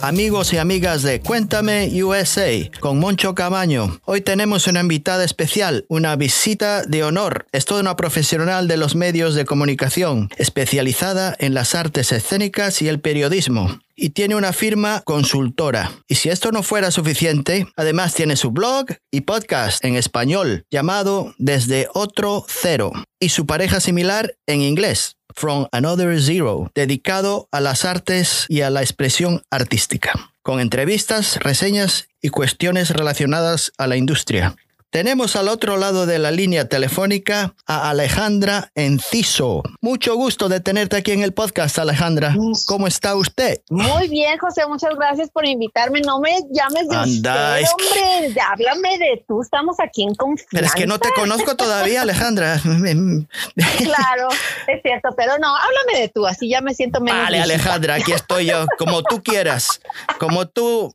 Amigos y amigas de Cuéntame USA con Moncho Camaño. Hoy tenemos una invitada especial, una visita de honor. Es toda una profesional de los medios de comunicación, especializada en las artes escénicas y el periodismo y tiene una firma consultora. Y si esto no fuera suficiente, además tiene su blog y podcast en español llamado Desde Otro Cero y su pareja similar en inglés From Another Zero, dedicado a las artes y a la expresión artística, con entrevistas, reseñas y cuestiones relacionadas a la industria. Tenemos al otro lado de la línea telefónica a Alejandra Enciso. Mucho gusto de tenerte aquí en el podcast, Alejandra. ¿Cómo está usted? Muy bien, José, muchas gracias por invitarme. No me llames de usted, hombre, háblame de tú, estamos aquí en confianza. Pero es que no te conozco todavía, Alejandra. claro, es cierto, pero no, háblame de tú, así ya me siento menos. Vale, Alejandra, aquí estoy yo, como tú quieras, como tú,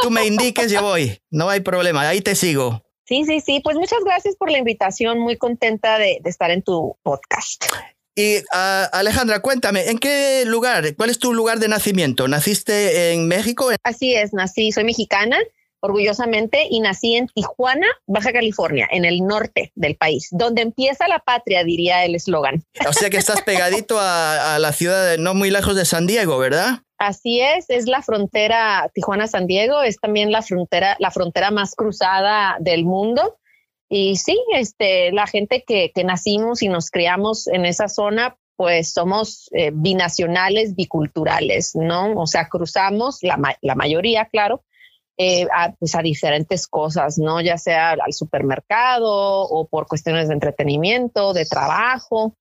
tú me indiques, yo voy, no hay problema, ahí te sigo. Sí, sí, sí. Pues muchas gracias por la invitación. Muy contenta de, estar en tu podcast. Y ah, Alejandra, cuéntame, ¿en qué lugar? ¿Cuál es tu lugar de nacimiento? ¿Naciste en México? Así es, nací, soy mexicana, orgullosamente, y nací en Tijuana, Baja California, en el norte del país, donde empieza la patria, diría el eslogan. O sea que estás pegadito a, a la ciudad, de, no muy lejos de San Diego, ¿verdad? Así es, es la frontera Tijuana-San Diego, es también la frontera, la frontera más cruzada del mundo. Y sí, este, la gente que, que nacimos y nos criamos en esa zona, pues somos eh, binacionales, biculturales, ¿no? O sea, cruzamos, la, la mayoría, claro, eh, a, pues a diferentes cosas, ¿no? Ya sea al supermercado o por cuestiones de entretenimiento, de trabajo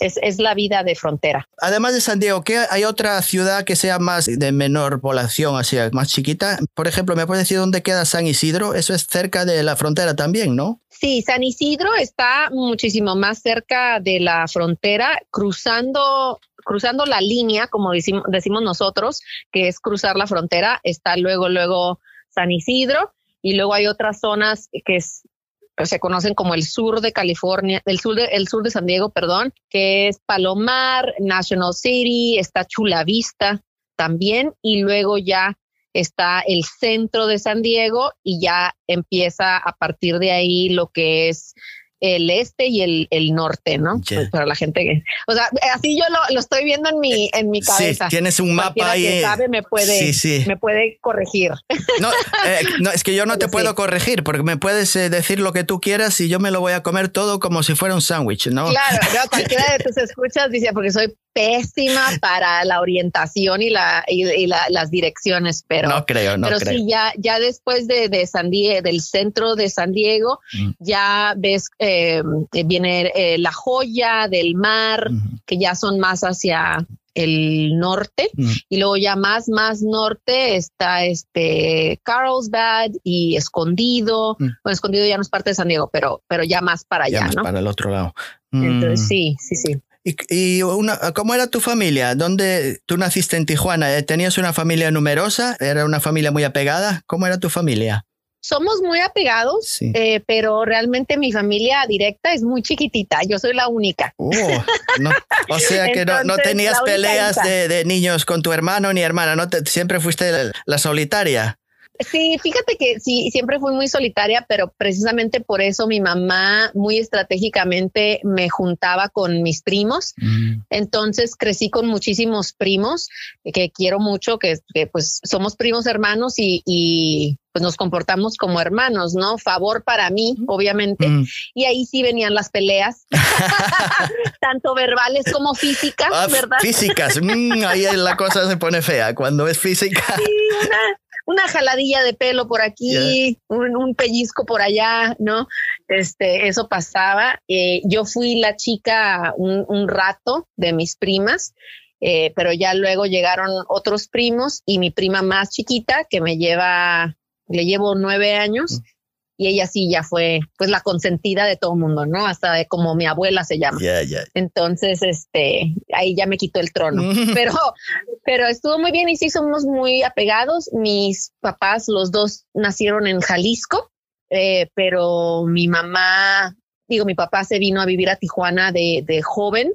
es, la vida de frontera. Además de San Diego, ¿qué hay otra ciudad que sea más de menor población, así más chiquita? Por ejemplo, ¿me puedes decir dónde queda San Isidro? Eso es cerca de la frontera también, ¿no? Sí, San Isidro está muchísimo más cerca de la frontera, cruzando cruzando la línea, como decimos, decimos nosotros, que es cruzar la frontera, está luego, luego San Isidro, y luego hay otras zonas que es se conocen como el sur de California, el sur de, el sur de San Diego, perdón, que es Palomar, National City, está Chula Vista también, y luego ya está el centro de San Diego y ya empieza a partir de ahí lo que es el este y el, el norte, ¿no? Pues para la gente que, o sea, así yo lo, lo, estoy viendo en mi, en mi cabeza. Sí, tienes un mapa ahí. Que sabe me puede, me puede corregir. No, eh, no, es que yo no te puedo corregir porque me puedes eh, decir lo que tú quieras y yo me lo voy a comer todo como si fuera un sándwich, ¿no? Claro, no, cualquiera de tus escuchas dice, porque soy pésima para la orientación y, la, y, las direcciones, pero no creo, no pero creo. sí ya ya después de, de San Diego, del centro de San Diego, mm. ya ves eh, viene eh, la joya del mar, que ya son más hacia el norte mm. y luego ya más más norte está este Carlsbad y Escondido mm. bueno Escondido ya no es parte de San Diego pero pero ya más para allá ¿no? para el otro lado entonces sí sí sí ¿Y, una, cómo era tu familia? ¿Dónde tú naciste en Tijuana? ¿Tenías una familia numerosa? ¿Era una familia muy apegada? ¿Cómo era tu familia? Somos muy apegados, eh, pero realmente mi familia directa es muy chiquitita. Yo soy la única. Oh, o sea que no, tenías peleas de, niños con tu hermano ni hermana, ¿no? siempre fuiste la solitaria. Sí, fíjate que sí, siempre fui muy solitaria, pero precisamente por eso mi mamá muy estratégicamente me juntaba con mis primos. Mm. Entonces crecí con muchísimos primos que quiero mucho, que, pues somos primos hermanos y, pues nos comportamos como hermanos, ¿no? Favor para mí, obviamente. Mm. Y ahí sí venían las peleas, tanto verbales como físicas, ah, ¿verdad? Físicas, mm, ahí la cosa se pone fea cuando es física. Sí, una, una jaladilla de pelo por aquí, un, pellizco por allá, ¿no? Este, eso pasaba. Eh, yo fui la chica un, rato de mis primas, eh, pero ya luego llegaron otros primos y mi prima más chiquita, que me lleva, le llevo nueve años, y ella sí ya fue pues la consentida de todo el mundo, ¿no? Hasta de como mi abuela se llama. Entonces, este, ahí ya me quitó el trono, pero, pero estuvo muy bien y sí somos muy apegados. Mis papás, los dos nacieron en Jalisco, eh, pero mi mamá, digo, mi papá se vino a vivir a Tijuana de, de joven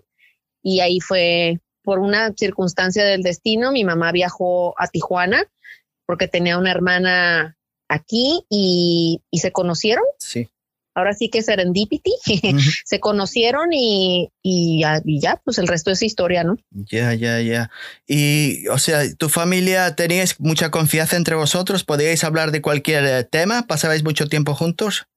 y ahí fue por una circunstancia del destino, mi mamá viajó a Tijuana porque tenía una hermana aquí y, y se conocieron. Sí ahora sí que Serendipity, se conocieron y, y, ya, pues el resto es historia, ¿no? Ya, ya, ya. Y, o sea, ¿tu familia teníais mucha confianza entre vosotros? ¿Podíais hablar de cualquier eh, tema? ¿Pasabais mucho tiempo juntos?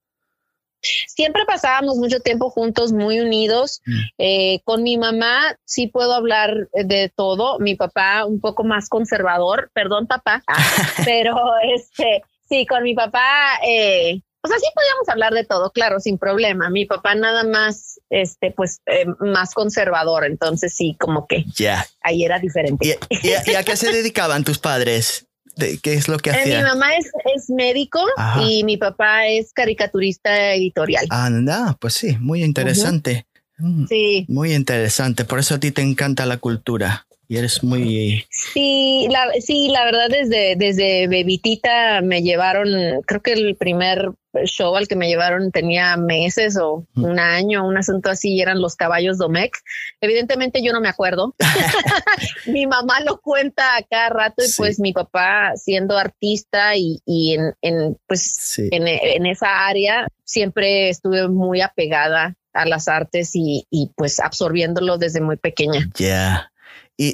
Siempre pasábamos mucho tiempo juntos, muy unidos. Mm. Eh, con mi mamá sí puedo hablar de todo. Mi papá un poco más conservador, perdón papá, pero este, sí, con mi papá eh, o sea, sí podíamos hablar de todo, claro, sin problema. Mi papá nada más, este, pues, eh, más conservador, entonces sí, como que ya ahí era diferente. ¿Y, a, qué se dedicaban tus padres? ¿Qué es lo que hacían? Eh, mi mamá es, es médico y mi papá es caricaturista editorial. Anda, pues sí, muy interesante. Mm, sí. Muy interesante. Por eso a ti te encanta la cultura y eres muy... Sí, la, sí, la verdad desde, desde bebitita me llevaron, creo que el primer show al que me llevaron tenía meses o un año, un asunto así, y eran los caballos Domecq. Evidentemente yo no me acuerdo. mi mamá lo cuenta cada rato y pues mi papá siendo artista y, y en, en, pues en, en, esa área siempre estuve muy apegada a las artes y, y pues absorbiéndolo desde muy pequeña. Ya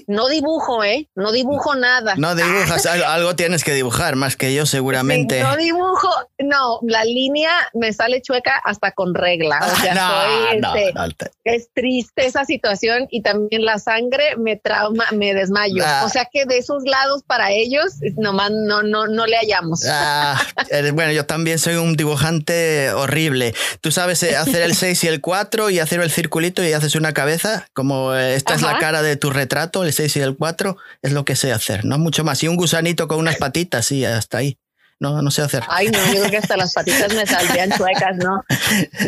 no dibujo, ¿eh? No dibujo nada. No dibujas, algo tienes que dibujar, más que yo seguramente. no dibujo, no, la línea me sale chueca hasta con regla. O sea, no, este, es triste esa situación y también la sangre me trauma, me desmayo. Ah. O sea que de esos lados para ellos nomás no, no, no le hallamos. Ah, bueno, yo también soy un dibujante horrible. Tú sabes eh, hacer el 6 y el 4 y hacer el circulito y haces una cabeza, como eh, esta es la cara de tu retrato el 6 y el 4 es lo que sé hacer, no mucho más. Y un gusanito con unas patitas, sí, hasta ahí. No, no sé hacer. Ay, no, yo creo que hasta las patitas me saldrían chuecas, ¿no?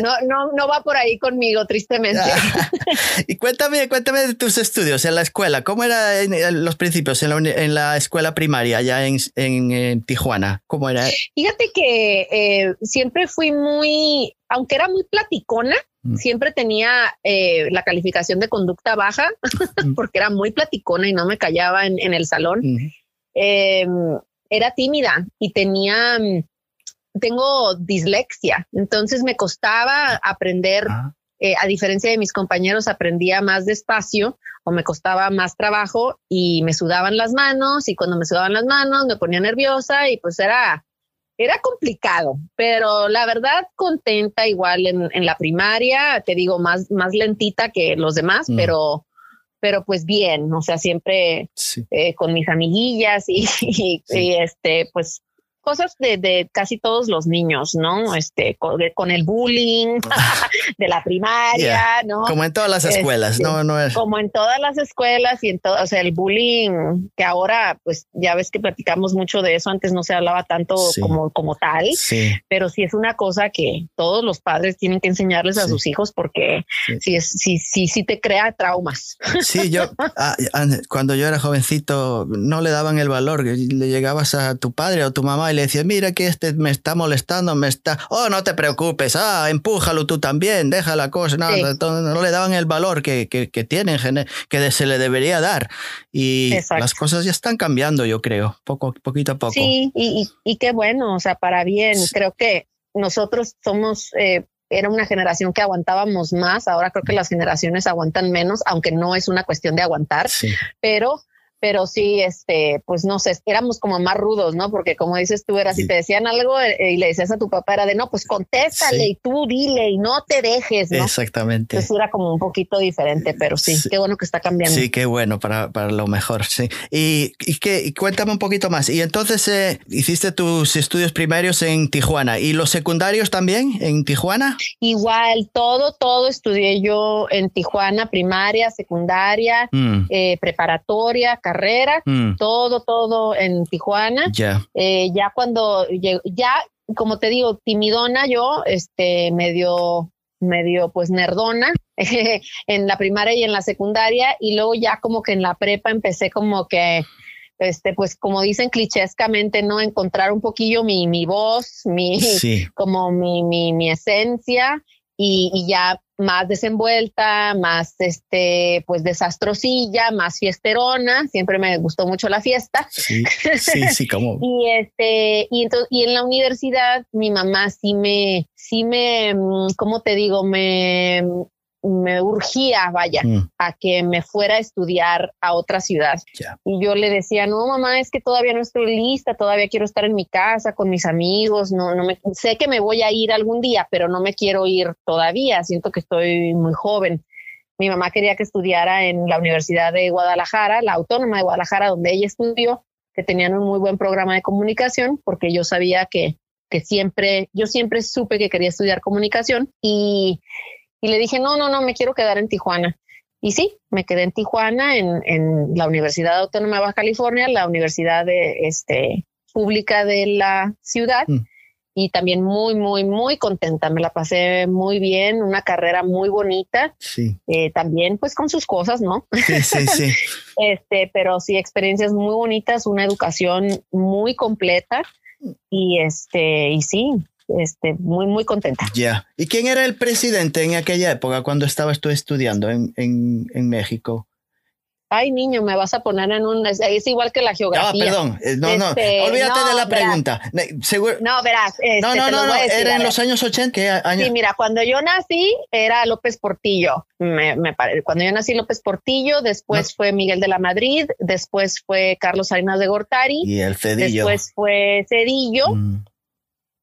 No, no, no va por ahí conmigo, tristemente. y cuéntame, cuéntame de tus estudios en la escuela. ¿Cómo eran los principios en la, escuela primaria allá en, Tijuana? ¿Cómo era? Fíjate que eh, siempre fui muy, aunque era muy platicona. Siempre tenía eh, la calificación de conducta baja mm. porque era muy platicona y no me callaba en, el salón. Eh, era tímida y tenía, mm, tengo dislexia, entonces me costaba aprender. Ah. Eh, a diferencia de mis compañeros, aprendía más despacio o me costaba más trabajo y me sudaban las manos y cuando me sudaban las manos me ponía nerviosa y pues era, era complicado, pero la verdad contenta igual en, la primaria, te digo, más, más lentita que los demás, mm. pero pero pues bien, o sea, siempre eh, con mis amiguillas y, y, este, pues cosas de, de, casi todos los niños, ¿no? Este, con, el bullying de la primaria, ¿no? Como en todas las escuelas, no, este, no es. Como en todas las escuelas y en todo, o sea, el bullying que ahora, pues ya ves que platicamos mucho de eso, antes no se hablaba tanto como, como tal, pero sí es una cosa que todos los padres tienen que enseñarles a sus hijos porque sí, es, sí, sí, sí te crea traumas. Sí, yo, ah, cuando yo era jovencito, no le daban el valor, le llegabas a tu padre o tu mamá y le decía, mira que este me está molestando, me está, oh, no te preocupes, ah, empújalo tú también, deja la cosa, no, no, le daban el valor que, que, que tienen, que se le debería dar. Y las cosas ya están cambiando, yo creo, poco, poquito a poco. Sí, y, y, qué bueno, o sea, para bien, creo que nosotros somos... Eh, era una generación que aguantábamos más, ahora creo que las generaciones aguantan menos, aunque no es una cuestión de aguantar, pero pero sí, este, pues no sé, éramos como más rudos, ¿no? Porque como dices tú, era si te decían algo eh, y le decías a tu papá, era de no, pues contéstale y tú dile y no te dejes, ¿no? Exactamente. Entonces era como un poquito diferente, pero sí, qué bueno que está cambiando. Sí, qué bueno, para, para lo mejor, sí. Y, y, que, cuéntame un poquito más. Y entonces eh, hiciste tus estudios primarios en Tijuana y los secundarios también en Tijuana. Igual, todo, todo estudié yo en Tijuana, primaria, secundaria, mm. eh, preparatoria, carrera, mm. todo, todo en Tijuana. Ya. Eh, ya cuando, ya, como te digo, timidona yo, este, medio, medio pues nerdona en la primaria y en la secundaria y luego ya como que en la prepa empecé como que este, pues como dicen clichéscamente, no encontrar un poquillo mi, mi voz, mi, como mi, mi, mi esencia y, ya más desenvuelta, más este, pues desastrosilla, más fiesterona. Siempre me gustó mucho la fiesta. Sí, sí, sí, como. y este, y entonces, y en la universidad, mi mamá sí me, sí me, mm, ¿cómo te digo? Me, me urgía, vaya, mm. a que me fuera a estudiar a otra ciudad. Y yo le decía, no, mamá, es que todavía no estoy lista, todavía quiero estar en mi casa con mis amigos, no, no me, sé que me voy a ir algún día, pero no me quiero ir todavía, siento que estoy muy joven. Mi mamá quería que estudiara en la Universidad de Guadalajara, la Autónoma de Guadalajara, donde ella estudió, que tenían un muy buen programa de comunicación, porque yo sabía que, que siempre, yo siempre supe que quería estudiar comunicación y y le dije, no, no, no, me quiero quedar en Tijuana. Y sí, me quedé en Tijuana, en, en la Universidad Autónoma de Baja California, la universidad de, este, pública de la ciudad. Mm. Y también muy, muy, muy contenta. Me la pasé muy bien, una carrera muy bonita. Sí. Eh, también, pues, con sus cosas, ¿no? Sí, sí, sí. este, pero sí, experiencias muy bonitas, una educación muy completa. Y este, y sí, este, muy, muy contenta. Ya. ¿Y quién era el presidente en aquella época cuando estabas tú estudiando en, en, en México? Ay, niño, me vas a poner en un... Es, igual que la geografía. No, perdón. Eh, no, no. Este, Olvídate de la pregunta. No, verás. Este, no, no, no. no. era en los años 80. Años? Sí, mira, cuando yo nací era López Portillo. Me, me, cuando yo nací López Portillo, después fue Miguel de la Madrid, después fue Carlos Salinas de Gortari. Y el Cedillo. Después fue Cedillo. Mm.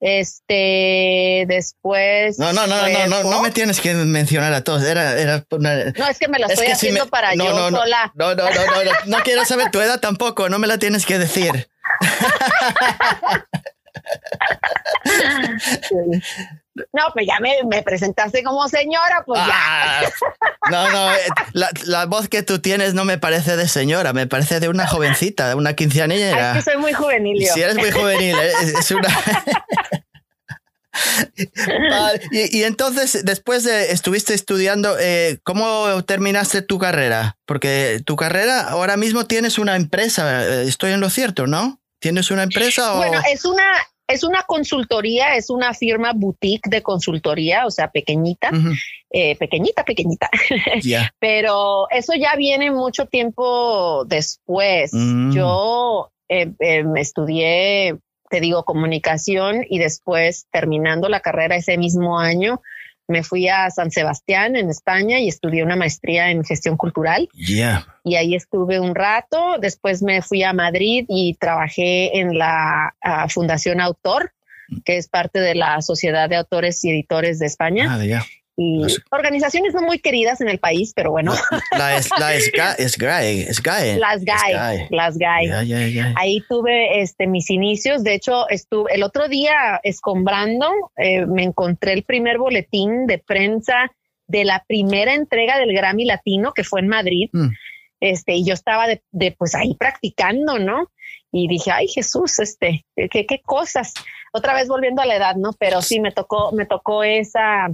Este, después. No, no, no, no, no, no me tienes que mencionar a todos. Era, era No, es que me lo estoy haciendo para yo sola. No, no, no, no, no, quiero saber tu edad tampoco, no me la tienes que decir. No, pues ya me, me, presentaste como señora, pues ya. Ah, no, no, eh, la, la, voz que tú tienes no me parece de señora, me parece de una jovencita, de una quinceañera. Es que soy muy juvenil. Sí, eres muy juvenil. Eh, es, una... y, y, entonces, después de estuviste estudiando, eh, ¿cómo terminaste tu carrera? Porque tu carrera ahora mismo tienes una empresa, estoy en lo cierto, ¿no? ¿Tienes una empresa? O... Bueno, es una, es una consultoría, es una firma boutique de consultoría, o sea, pequeñita, eh, pequeñita, pequeñita. Pero eso ya viene mucho tiempo después. Mm. Yo eh, em, estudié, te digo, comunicación y después terminando la carrera ese mismo año, me fui a San Sebastián en España y estudié una maestría en gestión cultural. Y ahí estuve un rato. Después me fui a Madrid y trabajé en la ah, Fundación Autor, que es parte de la Sociedad de Autores y Editores de España. Ah, y organizaciones no muy queridas en el país, pero bueno. La, es, la es, es es. Las gay, las gay. Ahí tuve este, mis inicios. De hecho, estuve el otro día escombrando, eh, me encontré el primer boletín de prensa de la primera entrega del Grammy Latino que fue en Madrid. Mm. Este, y yo estaba de, de, pues ahí practicando, ¿no? Y dije, ay Jesús, este, qué, qué cosas. Otra vez volviendo a la edad, ¿no? Pero sí me tocó, me tocó esa,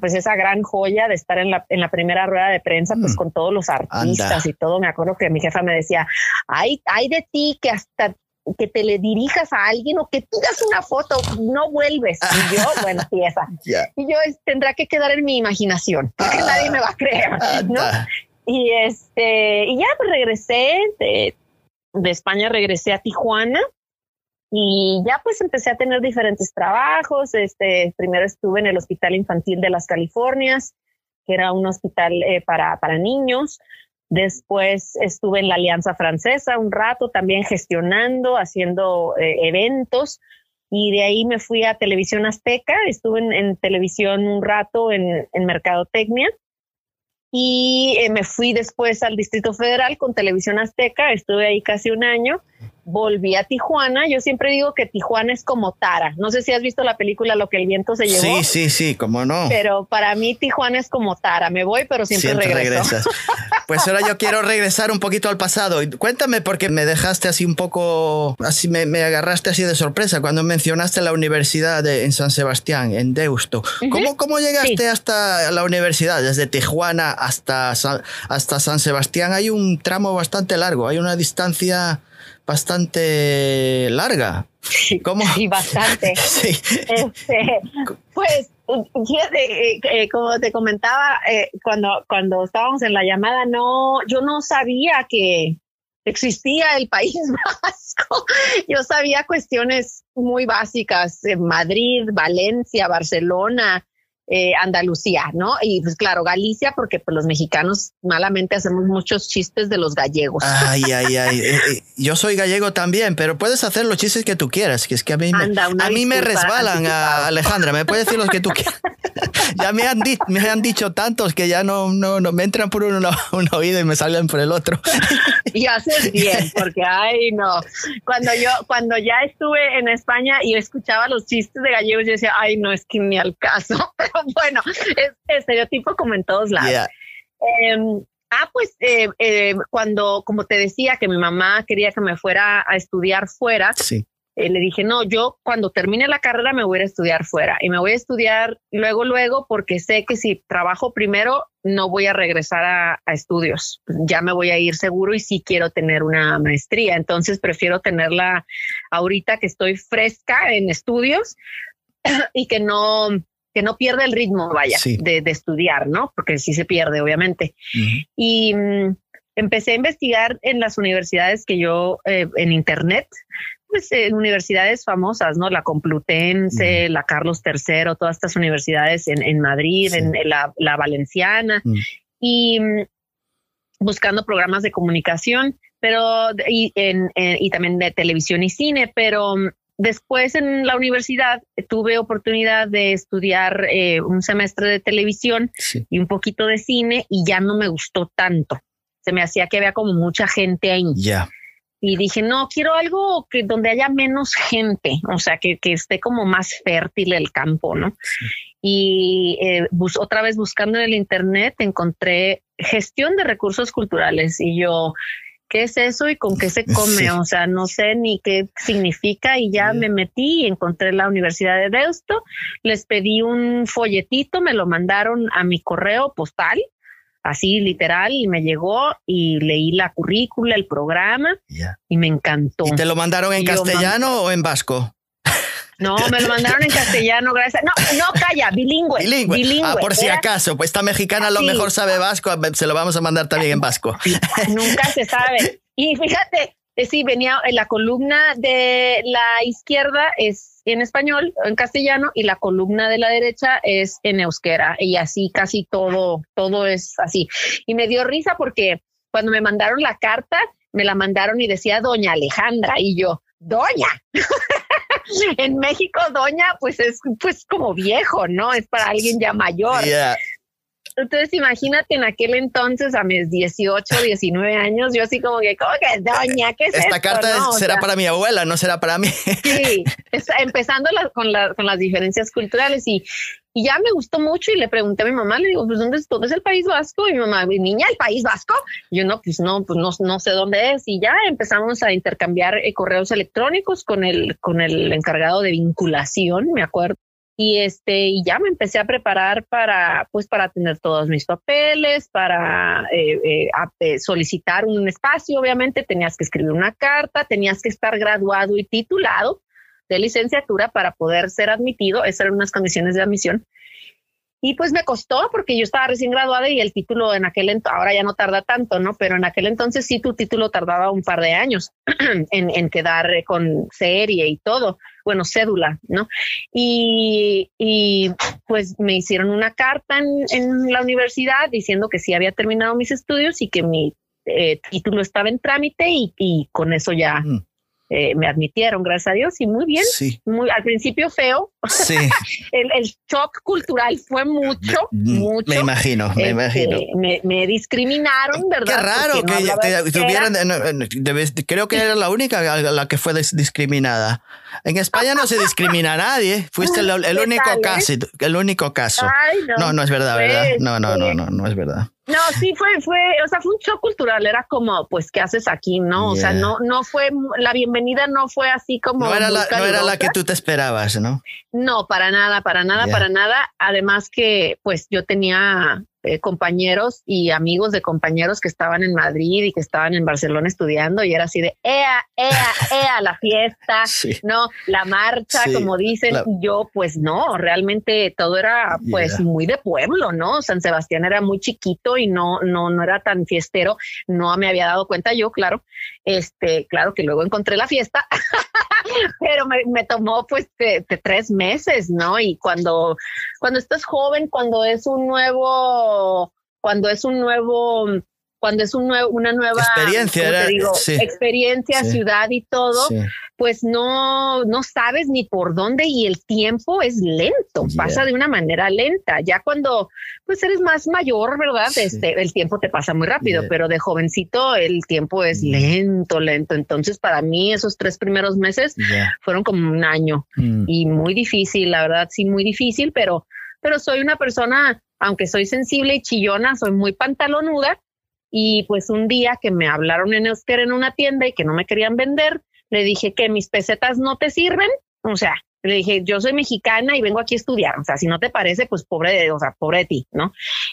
pues esa gran joya de estar en la, en la primera rueda de prensa, pues mm. con todos los artistas y todo. Me acuerdo que mi jefa me decía, hay, hay de ti que hasta que te le dirijas a alguien o que pidas una foto, no vuelves. Y yo, bueno, esa. Y yo tendrá que quedar en mi imaginación, porque ah. nadie me va a creer, ¿no? Y este, y ya pues regresé de, de España, regresé a Tijuana y ya pues empecé a tener diferentes trabajos. Este, primero estuve en el Hospital Infantil de las Californias, que era un hospital eh, para, para niños. Después estuve en la Alianza Francesa un rato también gestionando, haciendo eh, eventos. Y de ahí me fui a Televisión Azteca. Estuve en, televisión un rato en, en Mercadotecnia. Y eh, me fui después al Distrito Federal con Televisión Azteca. Estuve ahí casi un año volví a Tijuana. Yo siempre digo que Tijuana es como Tara. No sé si has visto la película Lo que el viento se llevó. Sí, sí, sí, cómo no. Pero para mí Tijuana es como Tara. Me voy, pero siempre, siempre regreso. regresas. Pues ahora yo quiero regresar un poquito al pasado. Cuéntame porque me dejaste así un poco, así me, agarraste así de sorpresa cuando mencionaste la universidad en San Sebastián, en Deusto. ¿Cómo, ¿Cómo llegaste hasta la universidad? Desde Tijuana hasta, hasta San Sebastián hay un tramo bastante largo, hay una distancia bastante larga. ¿Cómo? Sí, bastante. sí. Este, pues Fíjate, eh, eh, como te comentaba, eh, cuando, cuando estábamos en la llamada, no, yo no sabía que existía el País Vasco. Yo sabía cuestiones muy básicas, en Madrid, Valencia, Barcelona, eh, Andalucía, ¿no? Y pues claro, Galicia, porque pues los mexicanos malamente hacemos muchos chistes de los gallegos. Ay, ay, ay. Eh, eh, yo soy gallego también, pero puedes hacer los chistes que tú quieras, que es que a mí me, a mí me resbalan, Alejandra, me puedes decir los que tú quieras. Ya me han, me han dicho tantos que ya no, no, no me entran por un, un oído y me salen por el otro. y haces bien, porque ay, no. Cuando yo, cuando ya estuve en España y escuchaba los chistes de gallegos, yo decía, ay, no, es que ni al caso. bueno, es estereotipo como en todos lados. Em, ah, pues eh, eh, cuando, como te decía, que mi mamá quería que me fuera a estudiar fuera, eh, le dije, no, yo cuando termine la carrera me voy a estudiar fuera y me voy a estudiar luego, luego, porque sé que si trabajo primero no voy a regresar a, a estudios, ya me voy a ir seguro y sí quiero tener una maestría, entonces prefiero tenerla ahorita que estoy fresca en estudios y que no que no pierda el ritmo, vaya, de, estudiar, ¿no? Porque sí se pierde, obviamente. Y mm, empecé a investigar en las universidades que yo, eh, en Internet, pues en universidades famosas, ¿no? La Complutense, la Carlos III, todas estas universidades en, Madrid, en, la, Valenciana, y mm, buscando programas de comunicación, pero y, en, y también de televisión y cine, pero mm, Después en la universidad tuve oportunidad de estudiar eh, un semestre de televisión y un poquito de cine y ya no me gustó tanto. Se me hacía que había como mucha gente ahí. Ya. Y dije, no, quiero algo que donde haya menos gente, o sea, que, esté como más fértil el campo, ¿no? Y eh, otra vez buscando en el Internet encontré gestión de recursos culturales y yo, ¿qué es eso y con qué se come? O sea, no sé ni qué significa y ya me metí y encontré la Universidad de Deusto, les pedí un folletito, me lo mandaron a mi correo postal, así literal, y me llegó y leí la currícula, el programa y me encantó. ¿Y te lo mandaron en castellano o en vasco? No, me lo mandaron en castellano, gracias. No, no, calla, bilingüe. Bilingüe. ah, por si acaso, pues esta mexicana a lo mejor sabe vasco, se lo vamos a mandar también en vasco. Nunca se sabe. Y fíjate, eh, sí, venía en la columna de la izquierda es en español, en castellano, y la columna de la derecha es en euskera. Y así casi todo, todo es así. Y me dio risa porque cuando me mandaron la carta, me la mandaron y decía Doña Alejandra, y yo, Doña. en México, doña, pues es pues como viejo, ¿no? Es para alguien ya mayor. Entonces, imagínate en aquel entonces, a mis 18, 19 años, yo así como que, ¿cómo que doña? ¿Qué es Esta carta será para mi abuela, no será para mí. Sí, empezando con, con las diferencias culturales y, y ya me gustó mucho y le pregunté a mi mamá, le digo, pues ¿dónde, dónde es el País Vasco? Y mi mamá, mi niña, el País Vasco. Y yo no, pues no, pues no, no sé dónde es. Y ya empezamos a intercambiar eh, correos electrónicos con el, con el encargado de vinculación, me acuerdo. Y este, y ya me empecé a preparar para, pues para tener todos mis papeles, para eh, eh, solicitar un espacio, obviamente tenías que escribir una carta, tenías que estar graduado y titulado de licenciatura para poder ser admitido. Esas eran unas condiciones de admisión. Y pues me costó porque yo estaba recién graduada y el título en aquel entonces, ahora ya no tarda tanto, ¿no? Pero en aquel entonces sí tu título tardaba un par de años en, quedar con serie y todo, bueno, cédula, ¿no? Y, pues me hicieron una carta en, la universidad diciendo que sí había terminado mis estudios y que mi eh, título estaba en trámite y, con eso ya, mm. Eh, me admitieron, gracias a Dios, y muy bien. Sí. Muy, al principio feo. Sí. el, el, shock cultural fue mucho, mucho. Me imagino, me este, imagino. Me, discriminaron, ¿verdad? Qué raro que, tuvieran, creo que era la única la que fue discriminada. En España no se discrimina a nadie. Fuiste el, único caso, el único caso. no. no. es verdad, ¿verdad? No, no, no, no, no es verdad. No, sí fue, fue, o sea, fue un shock cultural, era como, pues, ¿qué haces aquí? No, o sea, no, no fue, la bienvenida no fue así como. No era, la, no era la que tú te esperabas, ¿no? No, para nada, para nada, para nada. Además que, pues, yo tenía eh, compañeros y amigos de compañeros que estaban en Madrid y que estaban en Barcelona estudiando y era así de ea, ea, ea, la fiesta, no, la marcha, como dicen. Yo, pues no, realmente todo era pues muy de pueblo, ¿no? San Sebastián era muy chiquito y no, no, no era tan fiestero. No me había dado cuenta yo, claro. Este, claro que luego encontré la fiesta, pero me, tomó pues de, tres meses, ¿no? Y cuando, cuando estás joven, cuando es un nuevo, cuando es un nuevo cuando es un nuevo, una nueva experiencia, experiencia, ciudad y todo, pues no, no sabes ni por dónde y el tiempo es lento, pasa de una manera lenta. Ya cuando pues eres más mayor, ¿verdad? Este, el tiempo te pasa muy rápido, pero de jovencito el tiempo es lento, lento. Entonces para mí esos tres primeros meses fueron como un año mm. y muy difícil, la verdad, sí, muy difícil, pero, pero soy una persona, aunque soy sensible y chillona, soy muy pantalonuda y pues un día que me hablaron en euskera en una tienda y que no me querían vender, le dije que mis pesetas no te sirven. O sea, le dije, yo soy mexicana y vengo aquí a estudiar. O sea, si no te parece, pues pobre de, o sea, pobre de ti, ¿no?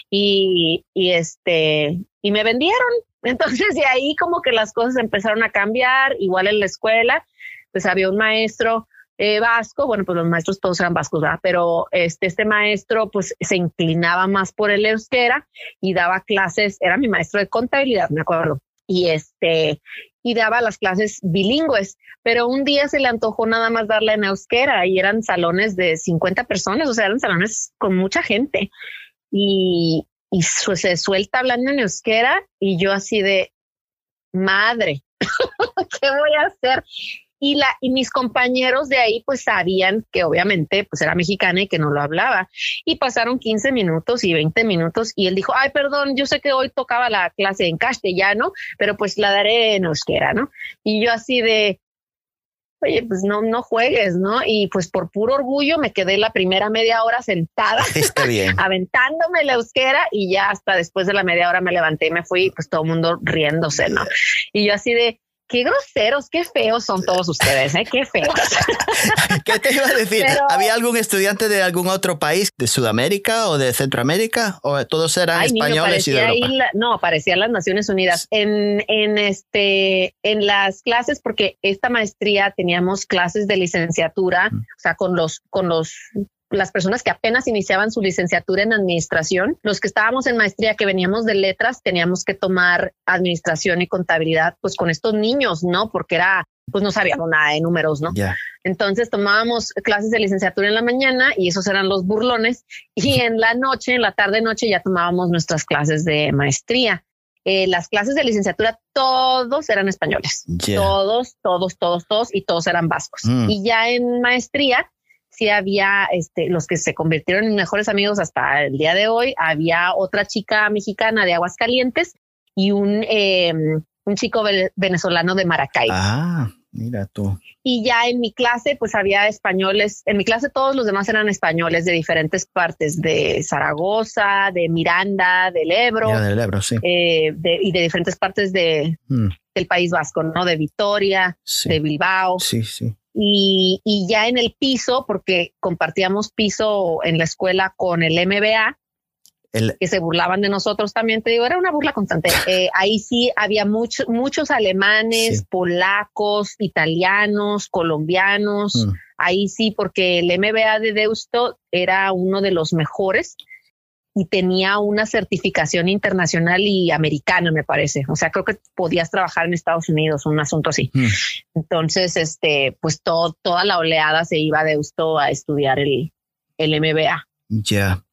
Y, y este, y me vendieron. Entonces de ahí como que las cosas empezaron a cambiar, igual en la escuela, pues había un maestro eh, vasco, bueno, pues los maestros todos eran vascos, ¿verdad? Pero este, este maestro pues se inclinaba más por el euskera y daba clases, era mi maestro de contabilidad, me acuerdo, y este, y daba las clases bilingües, pero un día se le antojó nada más darle en euskera y eran salones de 50 personas, o sea, eran salones con mucha gente y, y se suelta hablando en euskera y yo así de madre, ¿qué voy a hacer? Y la y mis compañeros de ahí pues sabían que obviamente pues era mexicana y que no lo hablaba. Y pasaron 15 minutos y 20 minutos y él dijo ay perdón yo sé que hoy tocaba la clase en castellano pero pues la daré en euskera no y yo así de oye pues no no juegues no y pues por puro orgullo me quedé la primera media hora sentada Está bien. aventándome la euskera y ya hasta después de la media hora me levanté y me fui pues todo el mundo riéndose no y yo así de qué groseros, qué feos son todos ustedes, ¿eh? qué feos. ¿Qué te iba a decir? ¿Había algún estudiante de algún otro país, de Sudamérica o de Centroamérica? ¿O todos eran españoles y de Europa? no, aparecían las Naciones Unidas. En, en, este, en las clases, porque esta maestría teníamos clases de licenciatura, mm. o sea, con los, con los las personas que apenas iniciaban su licenciatura en administración, los que estábamos en maestría, que veníamos de letras, teníamos que tomar administración y contabilidad, pues con estos niños, ¿no? Porque era, pues no sabíamos nada de números, ¿no? Entonces tomábamos clases de licenciatura en la mañana y esos eran los burlones y en la noche, en la tarde noche ya tomábamos nuestras clases de maestría. Eh, las clases de licenciatura todos eran españoles, todos, todos, todos, todos y todos eran vascos. Mm. Y ya en maestría sí había este, los que se convirtieron en mejores amigos hasta el día de hoy. Había otra chica mexicana de Aguascalientes y un, em, un chico venezolano de Maracay. Ah, mira tú. Y ya en mi clase, pues había españoles. En mi clase todos los demás eran españoles de diferentes partes, de Zaragoza, de Miranda, del Ebro. del Ebro, sí. Eh, y de diferentes partes de, mm. del País Vasco, ¿no? De Vitoria, de Bilbao. Sí, sí y, ya en el piso, porque compartíamos piso en la escuela con el MBA, que se burlaban de nosotros también, te digo, era una burla constante. Eh, ahí sí había muchos muchos alemanes, polacos, italianos, colombianos, mm. ahí sí, porque el MBA de Deusto era uno de los mejores y tenía una certificación internacional y americana, me parece. O sea, creo que podías trabajar en Estados Unidos, un asunto así. Hmm. Entonces, este, pues todo, toda la oleada se iba de Usto a estudiar el, el MBA. Ya.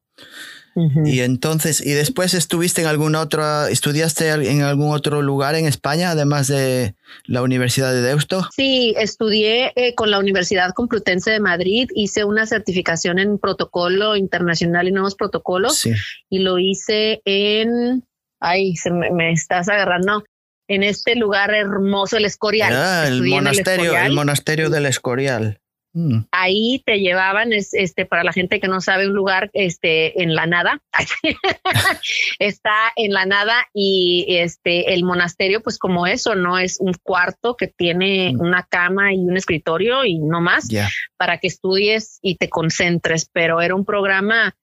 Y entonces, ¿y después estuviste en algún otro, estudiaste en algún otro lugar en España, además de la Universidad de Deusto? Sí, estudié eh, con la Universidad Complutense de Madrid, hice una certificación en protocolo internacional y nuevos protocolos y lo hice en, ay, se me, estás agarrando, en este lugar hermoso, el Escorial. Ah, el monasterio, el monasterio del Escorial. Mm. Ahí te llevaban, este, para la gente que no sabe, un lugar este, en la nada. Está en la nada y este, el monasterio, pues como eso, no es un cuarto que tiene mm. una cama y un escritorio y no más para que estudies y te concentres. Pero era un programa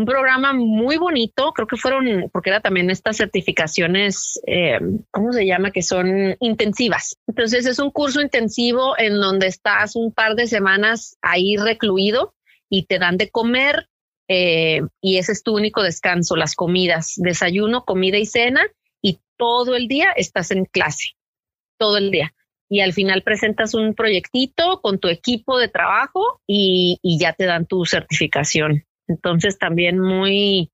un programa muy bonito, creo que fueron, porque era también estas certificaciones, eh, ¿cómo se llama? Que son intensivas. Entonces es un curso intensivo en donde estás un par de semanas ahí recluido y te dan de comer eh, y ese es tu único descanso, las comidas, desayuno, comida y cena y todo el día estás en clase, todo el día. Y al final presentas un proyectito con tu equipo de trabajo y, y ya te dan tu certificación. Entonces también muy,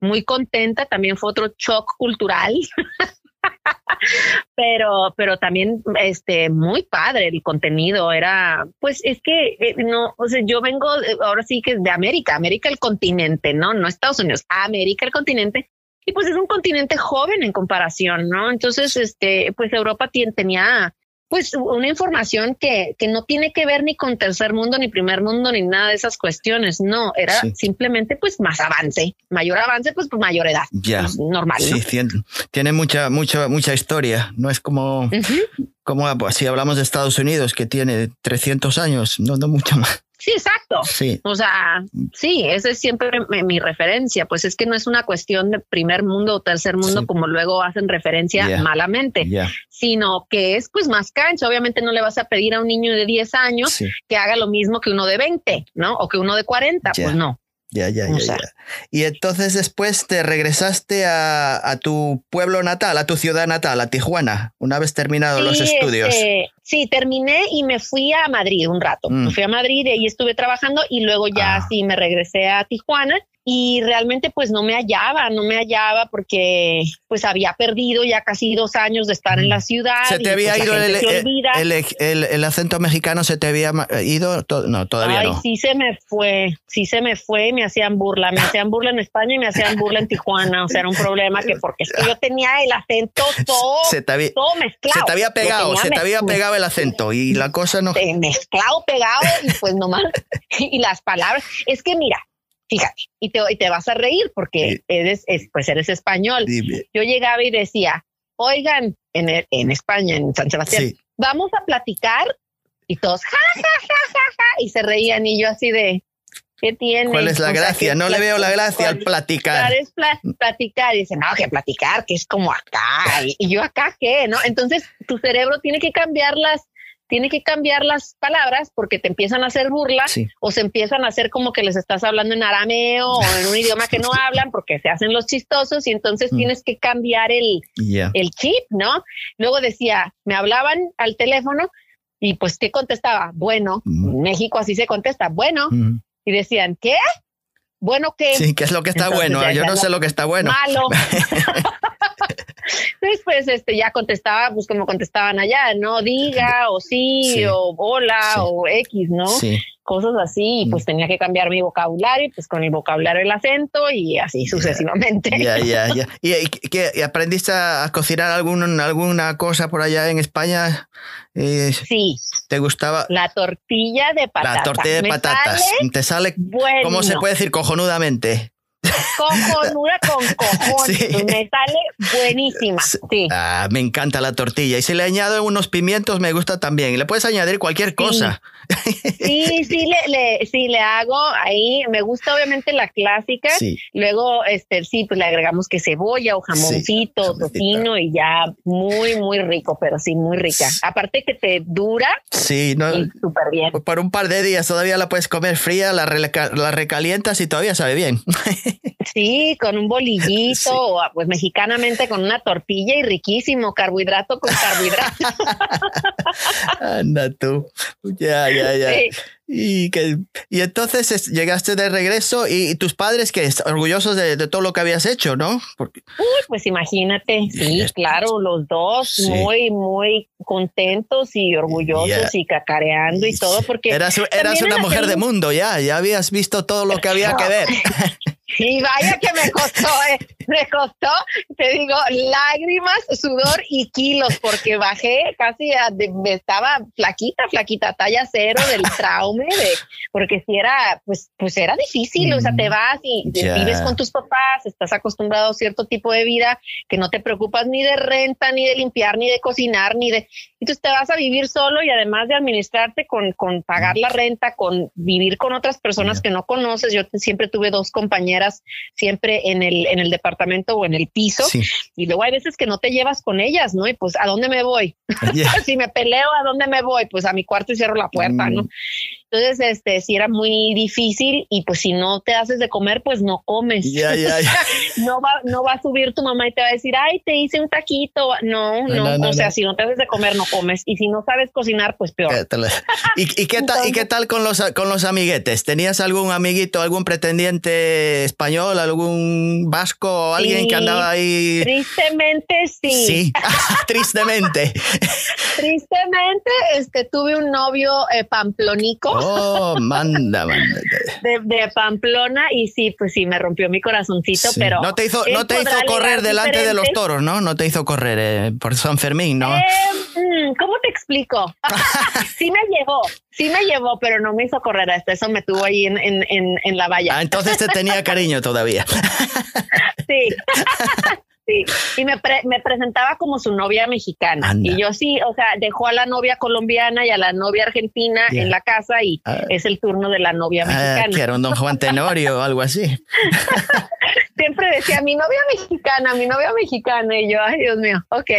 muy contenta, también fue otro shock cultural. pero, pero también este muy padre el contenido era, pues es que eh, no, o sea, yo vengo ahora sí que de América, América el continente, no, no Estados Unidos, América el continente, y pues es un continente joven en comparación, ¿no? Entonces, este, pues Europa tenía pues una información que, que, no tiene que ver ni con tercer mundo, ni primer mundo, ni nada de esas cuestiones. No, era simplemente pues más avance, mayor avance, pues, pues mayor edad. Ya. Pues, normal. Sí, tiene mucha, mucha, mucha historia. No es como, como si hablamos de Estados Unidos, que tiene 300 años, no, no mucho más. Sí, exacto. Sí. O sea, sí, esa es siempre mi, referencia. Pues es que no es una cuestión de primer mundo o tercer mundo, como luego hacen referencia malamente, sino que es pues más cancha. Obviamente no le vas a pedir a un niño de 10 años que haga lo mismo que uno de 20, ¿no? O que uno de 40. Pues no. Ya, ya, ya, Y entonces después te regresaste a, tu pueblo natal, a tu ciudad natal, a Tijuana, una vez terminados los estudios. Este, sí, terminé y me fui a Madrid un rato. Me mm. fui a Madrid y ahí estuve trabajando y luego ya ah. sí me regresé a Tijuana y realmente pues no me hallaba, no me hallaba porque pues había perdido ya casi dos años de estar en la ciudad. ¿Se te había pues, ido el, el, acento mexicano? ¿Se te había ido? No, todavía Ay, sí se me fue, sí se me fue, me hacían burla, me hacían burla en España y me hacían burla en Tijuana, o sea, era un problema que porque es que yo tenía el acento todo, todo mezclado. Se te había pegado, se te había pegado el acento y la cosa no... Mezclado, pegado y pues nomás, y las palabras, es que mira, Fíjate, y te, y te vas a reír porque eres, pues eres español. Yo llegaba y decía, oigan, en, en España, en San Sebastián, vamos a platicar y todos, ja, ja, ja, ja, ja, y se reían y yo así de, ¿qué tiene? ¿Cuál es la gracia? no le veo la gracia al platicar. Es platicar y dicen, no, que platicar, que es como acá. Y, y, yo acá, ¿qué? ¿No? Entonces tu cerebro tiene que cambiar las, tiene que cambiar las palabras porque te empiezan a hacer burlas o se empiezan a hacer como que les estás hablando en arameo o en un idioma que no hablan porque se hacen los chistosos y entonces mm. tienes que cambiar el, el chip, ¿no? Luego decía, me hablaban al teléfono y pues, ¿qué contestaba? Bueno, mm. México así se contesta, bueno. Mm. Y decían, ¿qué? Bueno, ¿qué? Sí, ¿qué es lo que está bueno? Yo no sé lo que está bueno. Malo. Entonces, pues, este, ya contestaba, pues como contestaban allá, ¿no? Diga, o sí, o hola, o X, ¿no? Sí. Cosas así, y pues mm. tenía que cambiar mi vocabulario, pues con el vocabulario el acento y así sucesivamente. Ya, ya, ya. ¿Y, qué, aprendiste a cocinar algún, alguna cosa por allá en España? Eh, sí. ¿Te gustaba? La tortilla de patatas. La tortilla de patatas. ¿Te sale? ¿Cómo se puede decir cojonudamente? Cojonuda con cojones. Me sale buenísima. Sí. Ah, me encanta la tortilla. Y si le añado unos pimientos, me gusta también. Le puedes añadir cualquier cosa. Sí, sí, le, le, sí, le hago ahí. Me gusta obviamente la clásica. Luego, este, sí, pues le agregamos que cebolla o jamoncito, tocino y ya muy, muy rico, pero sí, muy rica. Aparte que te dura. Sí, no. Súper bien. Por un par de días todavía la puedes comer fría, la, la recalientas y todavía sabe bien. Sí, con un bolillito, o pues mexicanamente con una tortilla y riquísimo, carbohidrato con carbohidrato. Anda tú. Ya, ya, ya. Y, que, y entonces llegaste de regreso y, tus padres que orgullosos de, todo lo que habías hecho, ¿no? Uy, pues imagínate, sí, claro, los dos muy, muy contentos y orgullosos y cacareando y todo, porque... Eras, eras una mujer de mundo ya, ya habías visto todo lo que había que ver. Y vaya que me costó, ¿eh? me costó, te digo, lágrimas, sudor y kilos, porque bajé casi, a, estaba flaquita, flaquita, talla cero del traume, de, porque si era, pues, pues era difícil, o sea, te mm, vas y vives con tus papás, estás acostumbrado a cierto tipo de vida que no te preocupas ni de renta, ni de limpiar, ni de cocinar, ni de, entonces te vas a vivir solo y además de administrarte con, con pagar la renta, con vivir con otras personas que no conoces, yo siempre tuve dos compañeras siempre en el, en el departamento o en el piso. Y luego hay veces que no te llevas con ellas, ¿no? Y pues, ¿a dónde me voy? si me peleo, ¿a dónde me voy? Pues a mi cuarto y cierro la puerta, ¿no? Entonces, este, si era muy difícil y pues si no te haces de comer, pues no comes. no va, no va a subir tu mamá y te va a decir, ay, te hice un taquito. No, no, o sea, si no te haces de comer, no comes. Y si no sabes cocinar, pues peor. ¿Y, qué tal, ¿Y qué tal con los, con los amiguetes? ¿Tenías algún amiguito, algún pretendiente español, algún vasco o alguien que andaba ahí? Tristemente, sí. Sí, tristemente. tristemente, este, tuve un novio eh, pamplonico. Oh, manda, manda. De, Pamplona y sí, pues sí, me rompió mi corazoncito, pero... No te hizo, no te hizo correr delante de los toros, ¿no? No te hizo correr eh, por San Fermín, ¿no? Eh, mm, ¿Cómo te explico? sí me llevó, sí me llevó, pero no me hizo correr hasta eso, me tuvo ahí en, en, en la valla. Ah, entonces te tenía cariño todavía. sí. Sí, y me, me presentaba como su novia mexicana. Y yo sí, o sea, dejó a la novia colombiana y a la novia argentina en la casa y ah. es el turno de la novia ah, mexicana. que era un don Juan Tenorio o algo así. Siempre decía mi novia mexicana, mi novia mexicana. Y yo, ay, Dios mío, ok.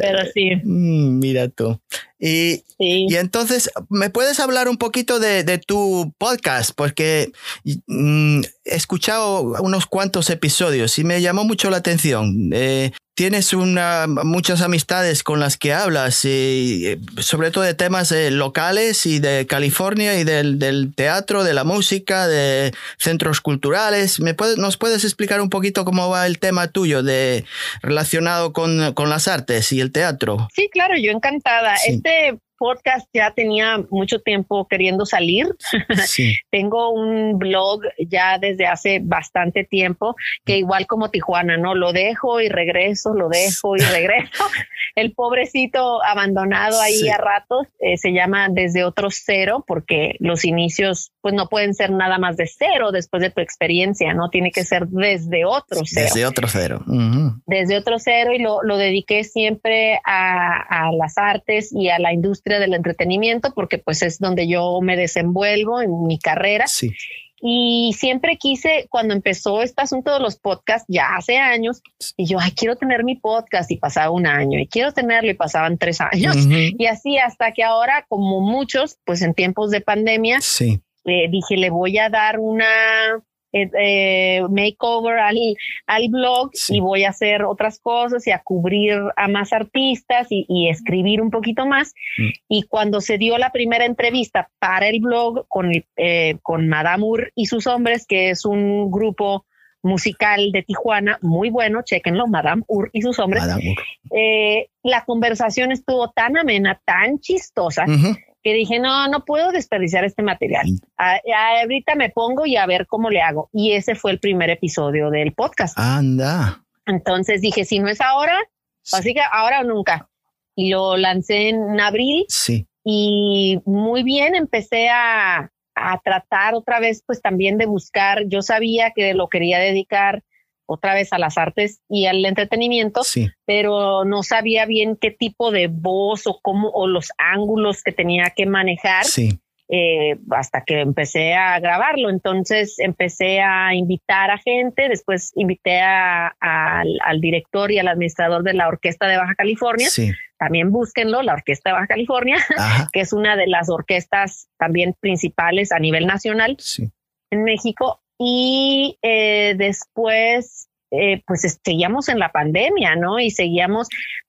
Pero sí. Mm, mira tú. Y, y, entonces, ¿me puedes hablar un poquito de, de tu podcast? Porque mm, he escuchado unos cuantos episodios y me llamó mucho la atención. Eh, tienes una, muchas amistades con las que hablas, y, sobre todo de temas eh, locales y de California y del, del, teatro, de la música, de centros culturales. ¿Me ¿Nos puedes explicar un poquito cómo va el tema tuyo de, relacionado con, con las artes y el teatro? Sí, claro, yo encantada. Este podcast ya tenía mucho tiempo queriendo salir. Tengo un blog ya desde hace bastante tiempo que igual como Tijuana, ¿no? Lo dejo y regreso, lo dejo y regreso. El pobrecito abandonado ahí a ratos eh, se llama desde otro cero porque los inicios pues no pueden ser nada más de cero después de tu experiencia, ¿no? Tiene que ser desde otro cero. Desde otro cero. Desde otro cero y lo, lo dediqué siempre a, a las artes y a la industria del entretenimiento porque pues es donde yo me desenvuelvo en mi carrera. Sí. Y siempre quise, cuando empezó este asunto de los podcasts, ya hace años, y yo, ay, quiero tener mi podcast y pasaba un año, y quiero tenerlo y pasaban tres años. Y así hasta que ahora, como muchos, pues en tiempos de pandemia, sí. Eh, dije, le voy a dar una eh, eh, makeover al, al blog y voy a hacer otras cosas y a cubrir a más artistas y, escribir un poquito más. Mm. Y cuando se dio la primera entrevista para el blog con, eh, con Madame Ur y sus hombres, que es un grupo musical de Tijuana, muy bueno, chequenlo, Madame Ur y sus hombres. Eh, la conversación estuvo tan amena, tan chistosa, que dije, no, no puedo desperdiciar este material. ahorita me pongo y a ver cómo le hago. Y ese fue el primer episodio del podcast. Anda. Entonces dije, si no es ahora, así que ahora o nunca. Y lo lancé en abril. Sí. Y muy bien, empecé a, a tratar otra vez, pues también de buscar. Yo sabía que lo quería dedicar otra vez a las artes y al entretenimiento, pero no sabía bien qué tipo de voz o cómo o los ángulos que tenía que manejar. Eh, hasta que empecé a grabarlo. Entonces empecé a invitar a gente, después invité al director y al administrador de la Orquesta de Baja California. También búsquenlo, la Orquesta de Baja California, que es una de las orquestas también principales a nivel nacional en México y eh, después eh, pues seguíamos en la pandemia, ¿no? Y seguíamos,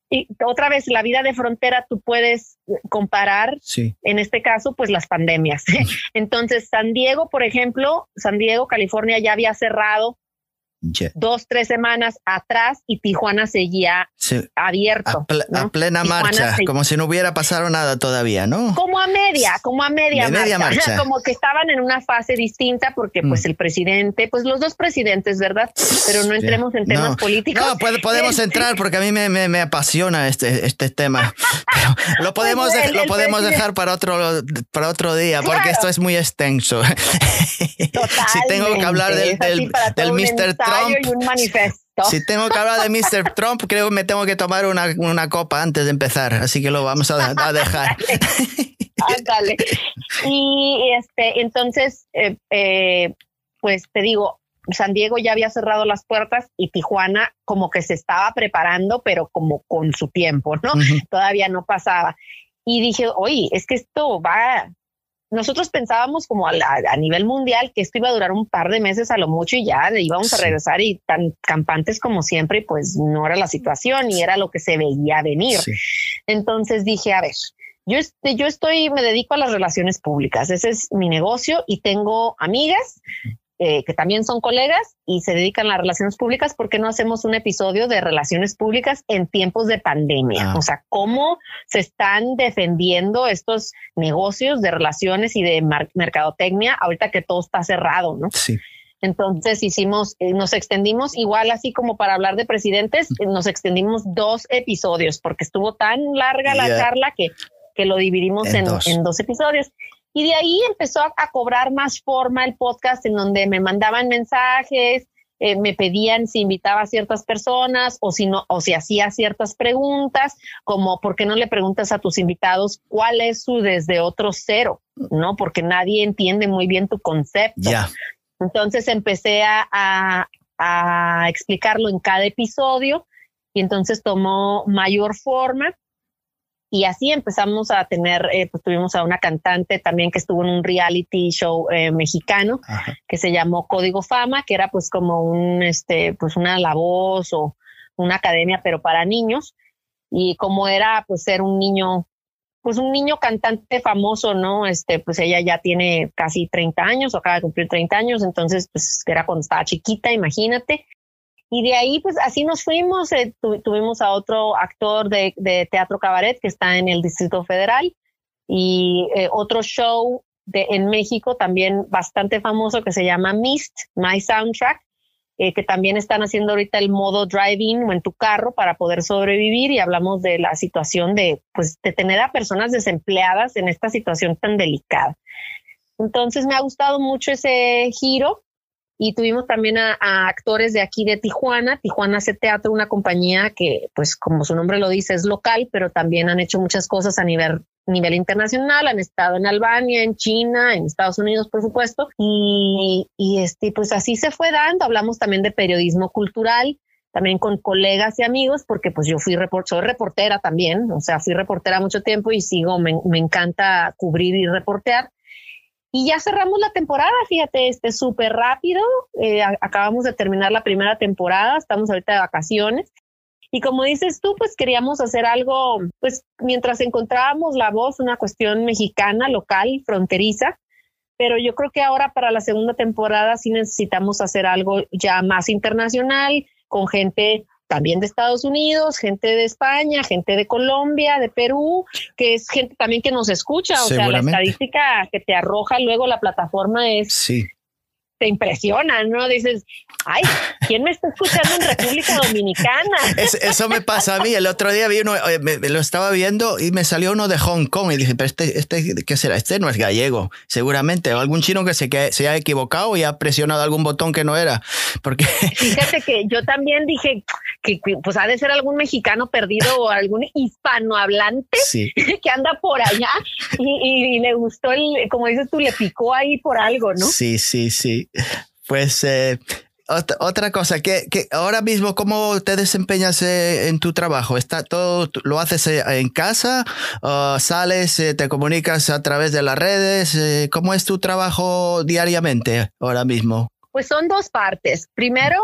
y otra vez, la vida de frontera tú puedes comparar, en este caso, pues las pandemias. Entonces, San Diego, por ejemplo, San Diego, California ya había cerrado dos, tres semanas atrás y Tijuana seguía abierto. A, plena marcha, como si no hubiera pasado nada todavía, ¿no? Como a media, como a media, marcha. Como que estaban en una fase distinta porque pues mm. el presidente, pues los dos presidentes, ¿verdad? Pero no entremos en temas políticos. No, podemos entrar porque a mí me, me, apasiona este, este tema. lo podemos, lo podemos dejar para otro, para otro día porque esto es muy extenso. si tengo que hablar del, del, del Mr. Trump. Si tengo que hablar de Mr. Trump, creo que me tengo que tomar una, una copa antes de empezar, así que lo vamos a, a dejar. Ándale. Y este, entonces, eh, eh, pues te digo, San Diego ya había cerrado las puertas y Tijuana como que se estaba preparando, pero como con su tiempo, ¿no? Todavía no pasaba. Y dije, oye, es que esto va, nosotros pensábamos como a, nivel mundial que esto iba a durar un par de meses a lo mucho y ya íbamos a regresar y tan campantes como siempre, pues no era la situación y era lo que se veía venir. Entonces dije, a ver, yo, este, yo estoy, me dedico a las relaciones públicas, ese es mi negocio y tengo amigas eh, que también son colegas y se dedican a las relaciones públicas, ¿por qué no hacemos un episodio de relaciones públicas en tiempos de pandemia? Ah. O sea, cómo se están defendiendo estos negocios de relaciones y de mercadotecnia ahorita que todo está cerrado, ¿no? Sí. Entonces hicimos, eh, nos extendimos igual así como para hablar de presidentes, nos extendimos dos episodios porque estuvo tan larga la charla que, que lo dividimos en, en dos episodios. Y de ahí empezó a, cobrar más forma el podcast en donde me mandaban mensajes, eh, me pedían si invitaba a ciertas personas o si no, o si hacía ciertas preguntas, como por qué no le preguntas a tus invitados cuál es su desde otro cero, ¿no? Porque nadie entiende muy bien tu concepto. Entonces empecé a, a explicarlo en cada episodio y entonces tomó mayor forma y así empezamos a tener, eh, pues tuvimos a una cantante también que estuvo en un reality show eh, mexicano que se llamó Código Fama, que era pues como un, este, pues una la voz o una academia, pero para niños. Y como era pues ser un niño, pues un niño cantante famoso, ¿no? Este, pues ella ya tiene casi 30 años o acaba de cumplir 30 años, entonces pues era cuando estaba chiquita, imagínate. Y de ahí, pues así nos fuimos. Eh, tuvimos a otro actor de, teatro cabaret que está en el Distrito Federal y eh, otro show de, en México también bastante famoso que se llama Mist, My Soundtrack, eh, que también están haciendo ahorita el modo driving o en tu carro para poder sobrevivir y hablamos de la situación de, pues, de tener a personas desempleadas en esta situación tan delicada. Entonces me ha gustado mucho ese giro y tuvimos también a, actores de aquí de Tijuana. Tijuana hace teatro, una compañía que, pues como su nombre lo dice, es local, pero también han hecho muchas cosas a nivel, nivel internacional. Han estado en Albania, en China, en Estados Unidos, por supuesto. Y, y este, pues así se fue dando. Hablamos también de periodismo cultural también con colegas y amigos, porque pues yo fui report soy reportera también, o sea, fui reportera mucho tiempo y sigo, me, me encanta cubrir y reportear. Y ya cerramos la temporada, fíjate, este súper rápido. Eh, acabamos de terminar la primera temporada, estamos ahorita de vacaciones. Y como dices tú, pues queríamos hacer algo, pues mientras encontrábamos la voz, una cuestión mexicana, local, fronteriza. Pero yo creo que ahora para la segunda temporada sí necesitamos hacer algo ya más internacional, con gente también de Estados Unidos, gente de España, gente de Colombia, de Perú, que es gente también que nos escucha. O sea, la estadística que te arroja luego la plataforma es sí te impresiona, ¿no? Dices, ay, ¿quién me está escuchando en República Dominicana? eso me pasa a mí. El otro día vi uno, eh, lo estaba viendo y me salió uno de Hong Kong y dije, pero este, este, ¿qué será? Este no es gallego, seguramente. O algún chino que se, que se ha equivocado y ha presionado algún botón que no era. Porque... Fíjate que yo también dije que, pues ha de ser algún mexicano perdido o algún hispanohablante que anda por allá y, y le gustó el, como dices tú, le picó ahí por algo, ¿no? Sí, sí, sí. Pues eh, otra, cosa, que, ahora mismo, ¿cómo te desempeñas eh, en tu trabajo? ¿Está todo, lo haces eh, en casa? ¿Sales, te comunicas a través de las redes? ¿Cómo es tu trabajo diariamente ahora mismo? Pues son dos partes. Primero,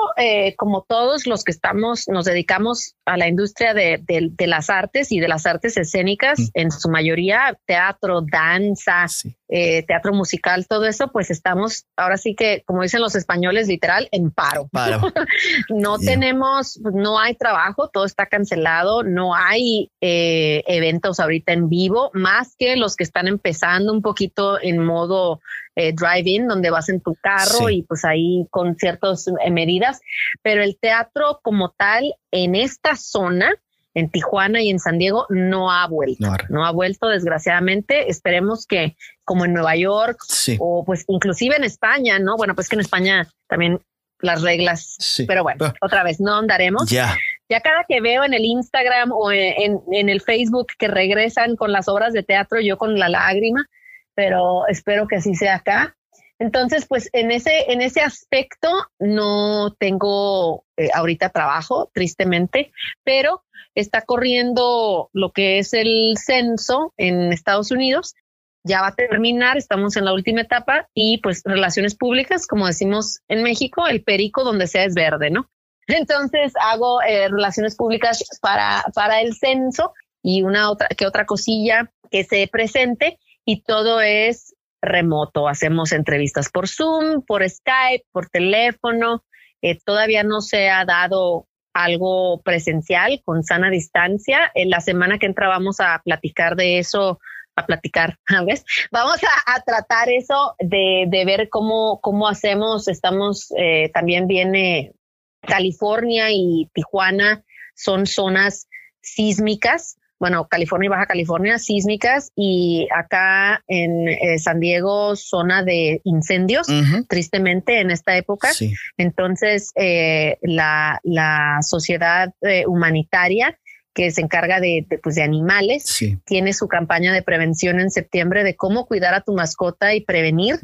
como todos los que estamos, nos dedicamos a la industria de, las artes y de las artes escénicas, en su mayoría teatro, danza, eh, teatro musical, todo eso, pues estamos ahora sí que, como dicen los españoles, literal, en paro. no tenemos, no hay trabajo, todo está cancelado, no hay eh, eventos ahorita en vivo, más que los que están empezando un poquito en modo eh, drive-in, donde vas en tu carro y pues ahí con ciertas medidas, pero el teatro como tal en esta zona, en Tijuana y en San Diego no ha vuelto. No, ha vuelto, desgraciadamente. Esperemos que como en Nueva York o pues inclusive en España, ¿no? Bueno, pues que en España también las reglas, pero bueno, ah. otra vez no andaremos. Ya. Ya cada que veo en el Instagram o en, en el Facebook que regresan con las obras de teatro, yo con la lágrima, pero espero que así sea acá. Entonces, pues en ese, en ese aspecto no tengo eh, ahorita trabajo, tristemente, pero está corriendo lo que es el censo en Estados Unidos. Ya va a terminar, estamos en la última etapa y pues relaciones públicas, como decimos en México, el perico donde sea es verde, ¿no? Entonces hago eh, relaciones públicas para, para el censo y una otra que otra cosilla que se presente y todo es remoto. Hacemos entrevistas por Zoom, por Skype, por teléfono. Eh, todavía no se ha dado algo presencial con sana distancia. En la semana que entra vamos a platicar de eso, a platicar, ¿ves? Vamos a, tratar eso de, de, ver cómo, cómo hacemos. Estamos, eh, también viene California y Tijuana, son zonas sísmicas bueno, California y Baja California sísmicas y acá en eh, San Diego zona de incendios, tristemente en esta época. Entonces, eh, la, la, sociedad eh, humanitaria que se encarga de, pues, de animales, tiene su campaña de prevención en septiembre de cómo cuidar a tu mascota y prevenir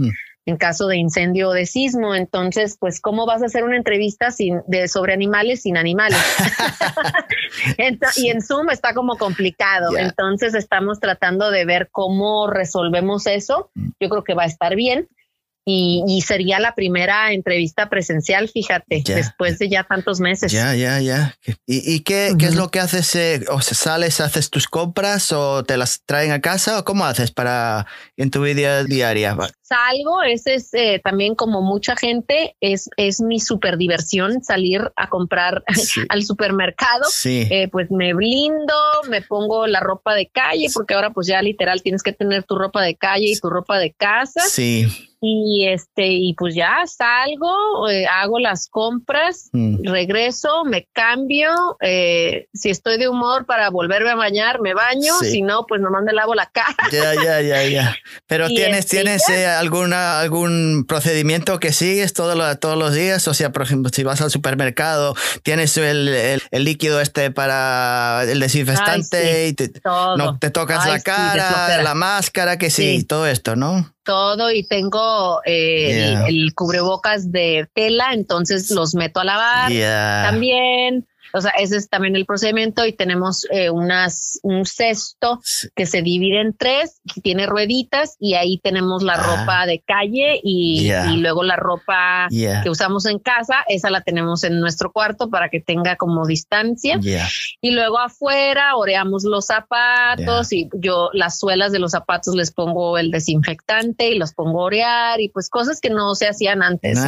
en caso de incendio o de sismo. Entonces, pues, ¿cómo vas a hacer una entrevista sin, de, sobre animales sin animales? Y en Zoom está como complicado. Entonces, estamos tratando de ver cómo resolvemos eso. Mm. Yo creo que va a estar bien. Y, sería la primera entrevista presencial, fíjate, después de ya tantos meses. Ya, ya, ya. ¿Y, qué, qué, es lo que haces? Eh, ¿O sales, haces tus compras o te las traen a casa? ¿O cómo haces para en tu vida diaria? Salgo, ese es eh, también como mucha gente, es, es mi super diversión salir a comprar al supermercado. Sí. Eh, pues me blindo, me pongo la ropa de calle, porque ahora pues ya literal tienes que tener tu ropa de calle y tu ropa de casa. Sí y este y pues ya salgo eh, hago las compras mm. regreso me cambio eh, si estoy de humor para volverme a bañar me baño si no pues nomás me lavo la cara. Ya ya ya ya. Pero tienes este, tienes eh, alguna algún procedimiento que sigues todos todos los días o sea por ejemplo si vas al supermercado tienes el, el, líquido este para el desinfectante y te, no te tocas la cara la máscara que sí. todo esto no todo y tengo eh, el, cubrebocas de tela, entonces los meto a lavar también. O sea, ese es también el procedimiento y tenemos eh, unas, un cesto que se divide en tres, que tiene rueditas y ahí tenemos la ah. ropa de calle y, luego la ropa que usamos en casa, esa la tenemos en nuestro cuarto para que tenga como distancia. Y luego afuera oreamos los zapatos y yo las suelas de los zapatos les pongo el desinfectante y los pongo a orear y pues cosas que no se hacían antes.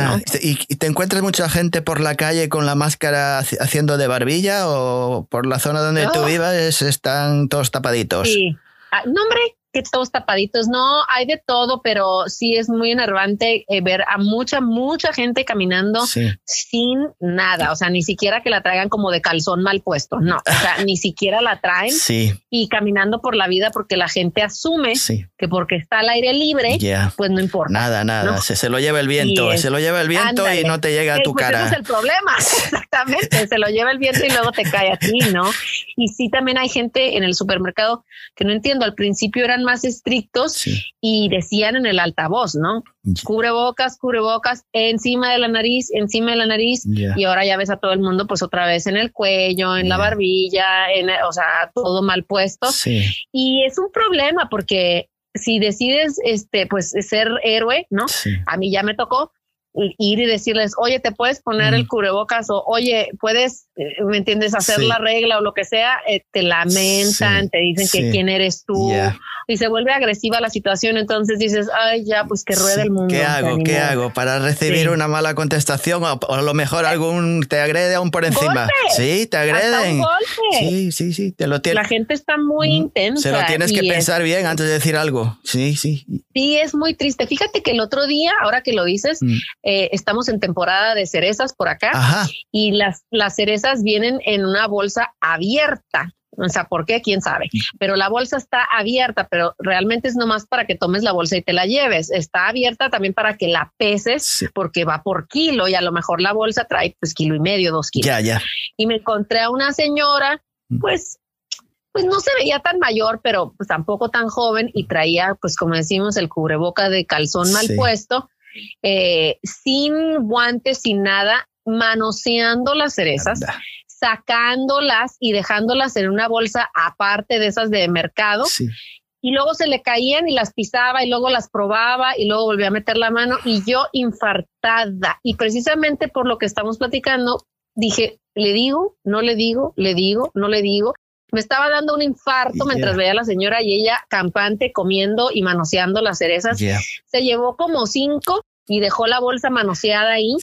¿Y, ¿Y, te encuentras mucha gente por la calle con la máscara haciendo de barbilla o por la zona donde tú vivas están todos tapaditos? Sí. Ah, no, hombre, todos tapaditos. No, hay de todo, pero sí es muy enervante eh, ver a mucha, mucha gente caminando sin nada. O sea, ni siquiera que la traigan como de calzón mal puesto. No, o sea, ni siquiera la traen y caminando por la vida porque la gente asume que porque está al aire libre, pues no importa. Nada, nada. Se, lo lleva el viento, se lo lleva el viento y no te llega a tu pues cara. Ese es el problema. Exactamente. se lo lleva el viento y luego te cae a ti, ¿no? Y sí, también hay gente en el supermercado que no entiendo. Al principio eran más estrictos y decían en el altavoz, ¿no? Cubre bocas, cubre bocas, encima de la nariz, encima de la nariz. Y ahora ya ves a todo el mundo, pues otra vez en el cuello, en la barbilla, en, o sea, todo mal puesto. Y es un problema porque si decides, este, pues ser héroe, ¿no? A mí ya me tocó ir y decirles, oye, te puedes poner el cubrebocas o oye, puedes, eh, ¿me entiendes? Hacer la regla o lo que sea, eh, te lamentan, te dicen que quién eres tú y se vuelve agresiva la situación. Entonces dices, ay, ya, pues que ruede el mundo. ¿Qué hago? ¿Qué hago? Para recibir una mala contestación o, a lo mejor algún te agrede aún por encima. Sí, te agreden. Sí, sí, sí, te lo La gente está muy intensa. Se lo tienes que pensar bien antes de decir algo. Sí, sí. Sí, es muy triste. Fíjate que el otro día, ahora que lo dices, mm. Eh, estamos en temporada de cerezas por acá y las, las cerezas vienen en una bolsa abierta. O sea, ¿por qué? ¿Quién sabe? Pero la bolsa está abierta, pero realmente es nomás para que tomes la bolsa y te la lleves. Está abierta también para que la peses porque va por kilo y a lo mejor la bolsa trae pues kilo y medio, dos kilos. Ya, ya. Y me encontré a una señora, mm. pues pues no se veía tan mayor, pero pues tampoco tan joven y traía, pues como decimos, el cubreboca de calzón mal puesto, eh, sin guantes, sin nada, manoseando las cerezas sacándolas y dejándolas en una bolsa aparte de esas de mercado. Y luego se le caían y las pisaba y luego las probaba y luego volvía a meter la mano y yo infartada. Y precisamente por lo que estamos platicando, dije, le digo, no le digo, le digo, no le digo. Me estaba dando un infarto mientras veía a la señora y ella campante comiendo y manoseando las cerezas. Se llevó como cinco y dejó la bolsa manoseada ahí.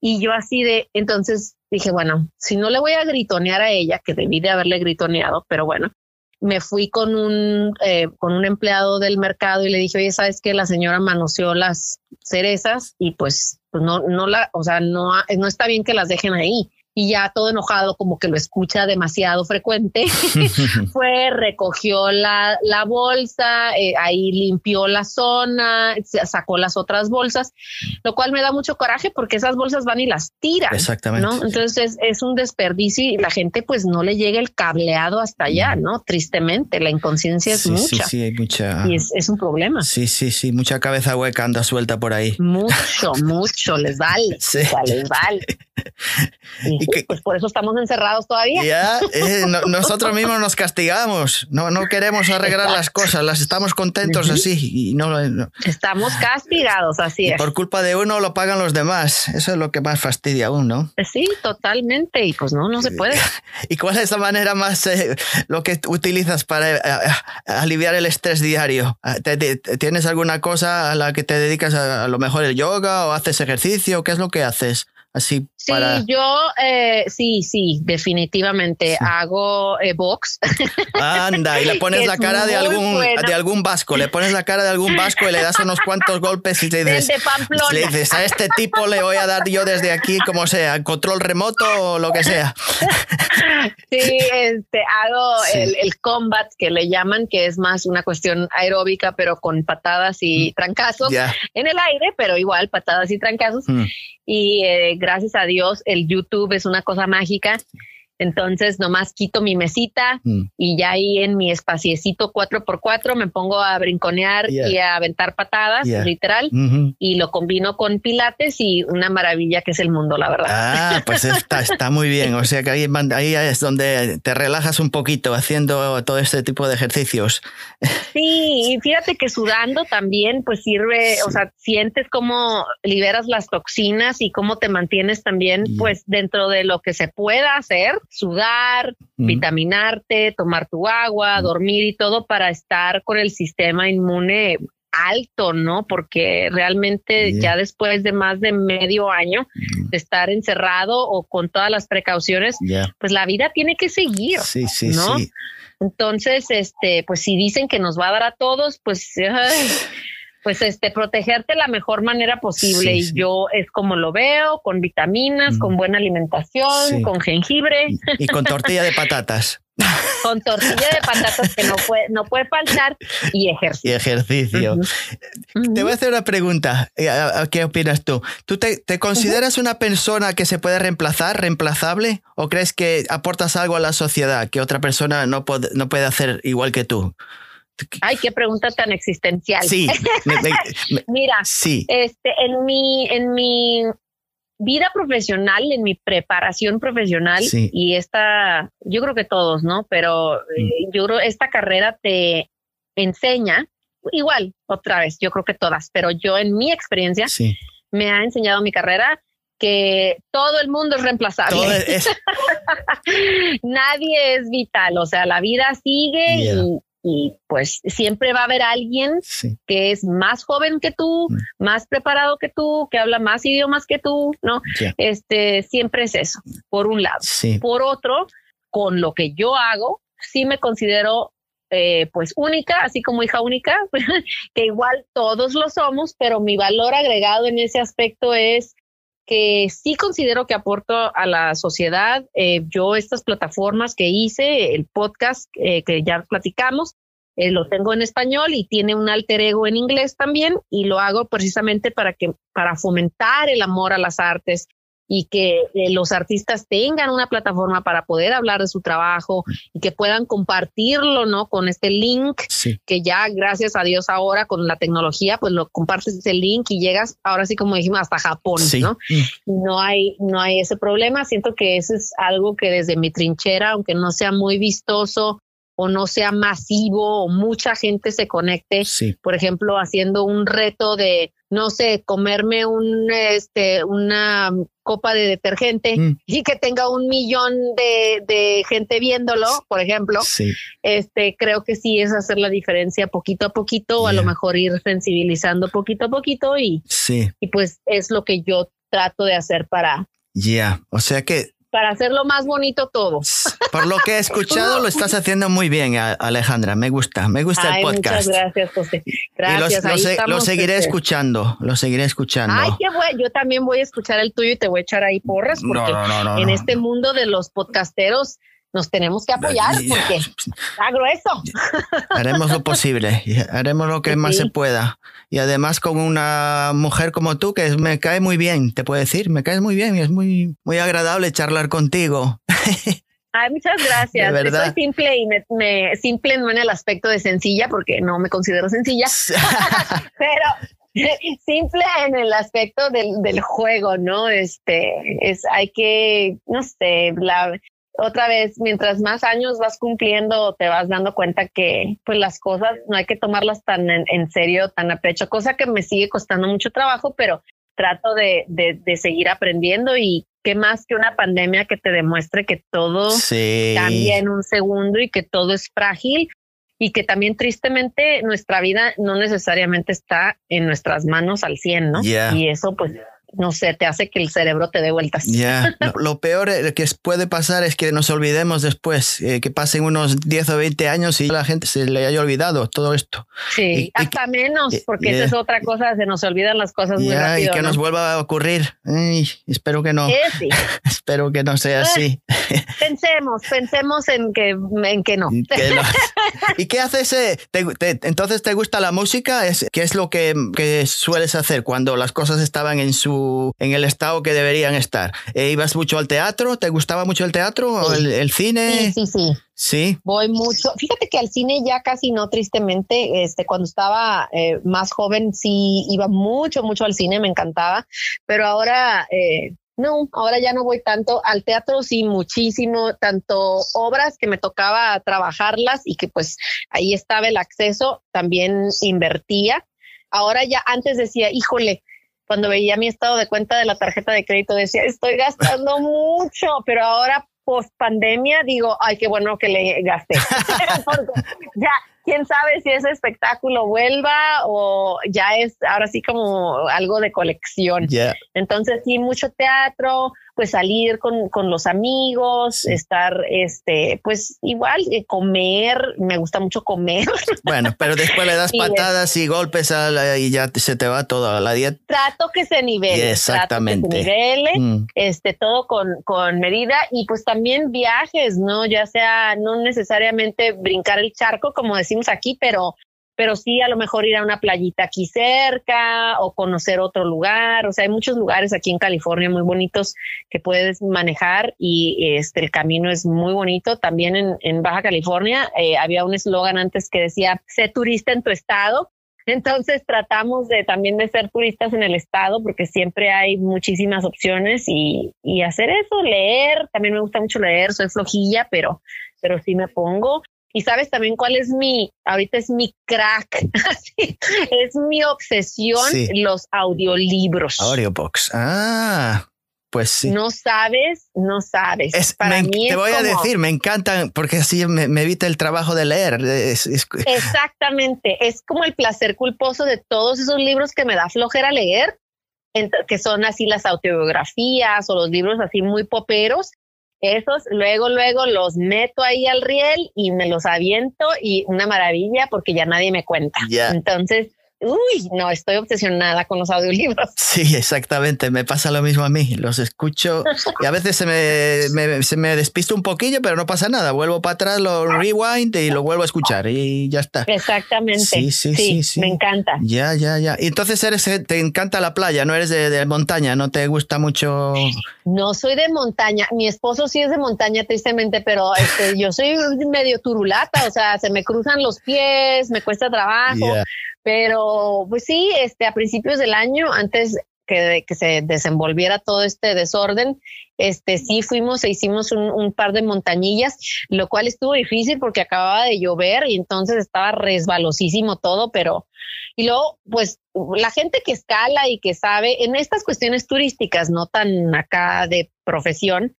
Y yo así de, entonces dije, bueno, si no le voy a gritonear a ella, que debí de haberle gritoneado, pero bueno, me fui con un, eh, con un empleado del mercado y le dije, oye, ¿sabes que La señora manoseó las cerezas y pues, pues no, no la, o sea, no, no está bien que las dejen ahí y ya todo enojado, como que lo escucha demasiado frecuente, fue, recogió la, la bolsa, eh, ahí limpió la zona, sacó las otras bolsas, lo cual me da mucho coraje porque esas bolsas van y las tiran. Exactamente. ¿no? Entonces es, un desperdicio y la gente pues no le llega el cableado hasta allá, ¿no? Tristemente, la inconsciencia es mucha. Sí, sí, hay mucha. Y es, un problema. Sí, sí, sí, mucha cabeza hueca anda suelta por ahí. Mucho, mucho, les vale. les vale. pues por eso estamos encerrados todavía. Ya, eh, nosotros mismos nos castigamos, no, no queremos arreglar las cosas, las estamos contentos así y no, Estamos castigados, así es. Por culpa de uno lo pagan los demás, eso es lo que más fastidia aún, ¿no? Sí, totalmente, y pues no, no se puede. ¿Y cuál es la manera más, eh, lo que utilizas para eh, aliviar el estrés diario? ¿Tienes alguna cosa a la que te dedicas a, a lo mejor el yoga o haces ejercicio? ¿Qué es lo que haces? Así sí, yo eh, sí, sí, definitivamente hago eh, box. Anda, y le pones la cara de algún, de algún vasco, le pones la cara de algún vasco y le das unos cuantos golpes y le dices, le dices, a este tipo le voy a dar yo desde aquí, como sea, control remoto o lo que sea. Sí, este, hago el, combat que le llaman, que es más una cuestión aeróbica, pero con patadas y mm. trancazos en el aire, pero igual patadas y trancazos. Mm. Y eh, gracias a Dios, el YouTube es una cosa mágica entonces, nomás quito mi mesita mm. y ya ahí en mi espaciecito 4x4 me pongo a brinconear y a aventar patadas, literal, y lo combino con pilates y una maravilla que es el mundo, la verdad. Ah, pues está, está muy bien. O sea que ahí, ahí es donde te relajas un poquito haciendo todo este tipo de ejercicios. Sí, y fíjate que sudando también, pues sirve, o sea, sientes cómo liberas las toxinas y cómo te mantienes también, pues dentro de lo que se pueda hacer sudar, vitaminarte, tomar tu agua, dormir y todo para estar con el sistema inmune alto, ¿no? Porque realmente ya después de más de medio año de estar encerrado o con todas las precauciones, pues la vida tiene que seguir, sí, sí, ¿no? Entonces, este, pues si dicen que nos va a dar a todos, pues pues este, protegerte la mejor manera posible. y yo es como lo veo, con vitaminas, con buena alimentación, con jengibre. Y, con tortilla de patatas. con tortilla de patatas que no puede, no puede faltar y ejercicio. Y ejercicio. Te voy a hacer una pregunta. Eh, ¿Qué opinas tú? ¿Tú te, consideras una persona que se puede reemplazar, reemplazable? ¿O crees que aportas algo a la sociedad que otra persona no no puede hacer igual que tú? Ay, qué pregunta tan existencial. Sí. Mira, sí. este, en mi, en mi vida profesional, en mi preparación profesional, y esta, yo creo que todos, ¿no? Pero eh, mm. yo creo esta carrera te enseña, igual, otra vez, yo creo que todas, pero yo en mi experiencia, me ha enseñado mi carrera que todo el mundo es reemplazable. Nadie es vital, o sea, la vida sigue y, pues siempre va a haber alguien que es más joven que tú, mm. más preparado que tú, que habla más idiomas que tú, ¿no? Este, siempre es eso, por un lado. Por otro, con lo que yo hago, sí me considero eh, pues única, así como hija única, que igual todos lo somos, pero mi valor agregado en ese aspecto es que sí considero que aporto a la sociedad. Eh, yo estas plataformas que hice, el podcast eh, que ya platicamos, lo tengo en español y tiene un alter ego en inglés también y lo hago precisamente para que para fomentar el amor a las artes, y que eh, los artistas tengan una plataforma para poder hablar de su trabajo y que puedan compartirlo, ¿no? Con este link que ya gracias a Dios ahora con la tecnología, pues lo compartes ese link y llegas ahora sí como dijimos hasta Japón, ¿no? Mm. No hay no hay ese problema, siento que eso es algo que desde mi trinchera, aunque no sea muy vistoso o no sea masivo o mucha gente se conecte, por ejemplo, haciendo un reto de no sé, comerme un, este, una copa de detergente mm. y que tenga un millón de, gente viéndolo, por ejemplo, este, creo que sí es hacer la diferencia poquito a poquito, o a lo mejor ir sensibilizando poquito a poquito y, y pues es lo que yo trato de hacer para... Ya, o sea que para hacerlo más bonito todo. Por lo que he escuchado, lo estás haciendo muy bien, Alejandra. Me gusta, me gusta el podcast. Muchas gracias, José. Gracias. lo, seguiré este. escuchando, lo seguiré escuchando. Ay, qué bueno. Yo también voy a escuchar el tuyo y te voy a echar ahí porras, porque en este mundo de los podcasteros nos tenemos que apoyar porque está grueso. Haremos lo posible, haremos lo que más se pueda. Y además con una mujer como tú que me cae muy bien, te puedo decir, me caes muy bien y es muy, muy agradable charlar contigo. Ay, muchas gracias. Soy simple y me, simple no en el aspecto de sencilla, porque no me considero sencilla, pero simple en el aspecto del, del, juego, ¿no? Este es, hay que, no sé, la, otra vez, mientras más años vas cumpliendo, te vas dando cuenta que pues las cosas no hay que tomarlas tan en, serio, tan a pecho, cosa que me sigue costando mucho trabajo, pero trato de, de, seguir aprendiendo y qué más que una pandemia que te demuestre que todo cambia en un segundo y que todo es frágil y que también tristemente nuestra vida no necesariamente está en nuestras manos al 100, ¿no? Y eso pues no sé, te hace que el cerebro te dé vueltas. Ya, lo peor eh, que puede pasar es que nos olvidemos después, eh, que pasen unos 10 o 20 años y la gente se le haya olvidado todo esto. Sí, hasta menos, porque esa es otra cosa, se nos olvidan las cosas muy rápido. Y que nos vuelva a ocurrir. espero que no. espero que no sea así. pensemos, pensemos en que, en que no. ¿Y qué haces? Eh? entonces, ¿te gusta la música? ¿Qué es lo que, que sueles hacer cuando las cosas estaban en su en el estado que deberían estar. Eh, ¿Ibas mucho al teatro? ¿Te gustaba mucho el teatro o el, cine? Sí, sí, sí. Sí. Voy mucho. Fíjate que al cine ya casi no, tristemente. Este, cuando estaba eh, más joven sí iba mucho, mucho al cine, me encantaba. Pero ahora eh, no, ahora ya no voy tanto al teatro, sí, muchísimo, tanto obras que me tocaba trabajarlas y que pues ahí estaba el acceso, también invertía. Ahora ya antes decía, híjole, cuando veía mi estado de cuenta de la tarjeta de crédito decía, estoy gastando mucho, pero ahora post pandemia digo, ay, qué bueno que le gasté. ya, quién sabe si ese espectáculo vuelva o ya es ahora sí como algo de colección. Entonces, sí, mucho teatro, pues salir con, con los amigos, estar, este, pues igual, eh, comer, me gusta mucho comer. Bueno, pero después le das patadas y golpes y ya se te va toda la dieta. Trato que se nivele. Exactamente. Mm. este, todo con, con medida y pues también viajes, ¿no? Ya sea, no necesariamente brincar el charco, como decimos aquí, pero pero sí a lo mejor ir a una playita aquí cerca o conocer otro lugar. O sea, hay muchos lugares aquí en California muy bonitos que puedes manejar y este, el camino es muy bonito. También en, Baja California eh, había un eslogan antes que decía, sé turista en tu estado. Entonces tratamos de también de ser turistas en el estado porque siempre hay muchísimas opciones y, y hacer eso, leer. También me gusta mucho leer, soy flojilla, pero, pero sí me pongo Y sabes también cuál es mi, ahorita es mi crack, es mi obsesión, los audiolibros. Audiobooks, ah. Pues sí. No sabes, no sabes. Para mí te voy a decir, me encantan porque así me, evita el trabajo de leer. Exactamente, es como el placer culposo de todos esos libros que me da flojera leer, que son así las autobiografías o los libros así muy poperos. Esos luego, luego los meto ahí al riel y me los aviento y una maravilla porque ya nadie me cuenta. Entonces, uy, no, estoy obsesionada con los audiolibros. Sí, exactamente, me pasa lo mismo a mí, los escucho y a veces se me, se me despisto un poquillo, pero no pasa nada, vuelvo para atrás, lo rewind y lo vuelvo a escuchar y ya está. Exactamente. Sí, sí, sí, sí, me encanta. Ya, ya, ya. Y entonces eres, eh, te encanta la playa, no eres de, montaña, no te gusta mucho. No soy de montaña, mi esposo sí es de montaña tristemente, pero este, yo soy medio turulata, o sea, se me cruzan los pies, me cuesta trabajo. Pero pues sí, este, a principios del año, antes que, que se desenvolviera todo este desorden, este, sí fuimos e hicimos un, par de montañillas, lo cual estuvo difícil porque acababa de llover y entonces estaba resbalosísimo todo, pero y luego, pues la gente que escala y que sabe en estas cuestiones turísticas, no tan acá de profesión,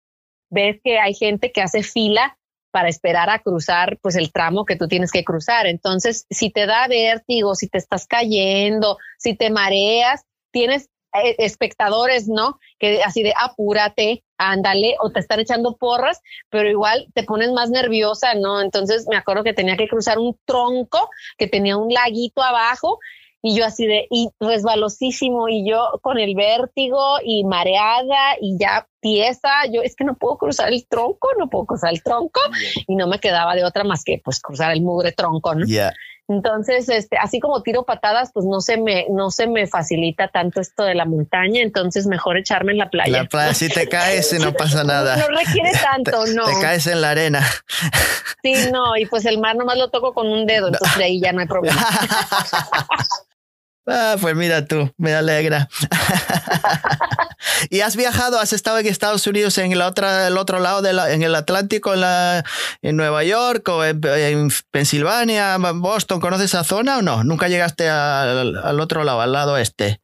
ves que hay gente que hace fila para esperar a cruzar pues el tramo que tú tienes que cruzar. Entonces, si te da vértigo, si te estás cayendo, si te mareas, tienes eh, espectadores, ¿no? Que así de apúrate, ándale, o te están echando porras, pero igual te pones más nerviosa, ¿no? Entonces me acuerdo que tenía que cruzar un tronco que tenía un laguito abajo y yo así de, y resbalosísimo, y yo con el vértigo y mareada y ya pieza, yo es que no puedo cruzar el tronco, no puedo cruzar el tronco, y no me quedaba de otra más que pues cruzar el mugre tronco, ¿no? Entonces, este, así como tiro patadas, pues no se me, no se me facilita tanto esto de la montaña, entonces mejor echarme en la playa. La playa, si te caes, no pasa nada. No, requiere tanto, no. Te caes en la arena. Sí, no, y pues el mar nomás lo toco con un dedo, entonces de ahí ya no hay problema. Ah, pues mira tú, me alegra. ¿Y has viajado, has estado en Estados Unidos en el otro, el otro lado, de en el Atlántico, en, la, en Nueva York o en, Pensilvania, Boston? ¿Conoces esa zona o no? ¿Nunca llegaste al, otro lado, al lado este?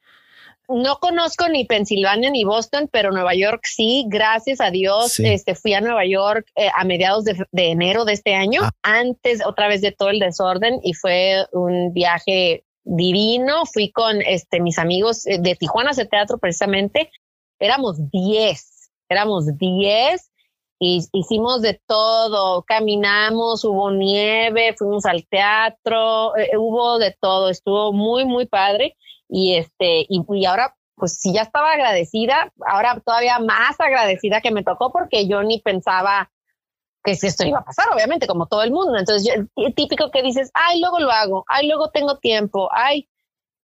No conozco ni Pensilvania ni Boston, pero Nueva York sí, gracias a Dios. Este, fui a Nueva York eh, a mediados de, enero de este año, ah. antes otra vez de todo el desorden, y fue un viaje divino. Fui con este, mis amigos eh, de Tijuana ese teatro precisamente. Éramos 10, éramos 10 y hicimos de todo. Caminamos, hubo nieve, fuimos al teatro, eh, hubo de todo. Estuvo muy, muy padre. Y este, y, ahora pues si ya estaba agradecida, ahora todavía más agradecida que me tocó porque yo ni pensaba que esto iba a pasar, obviamente, como todo el mundo. Entonces, típico que dices, ay, luego lo hago, ay, luego tengo tiempo, ay,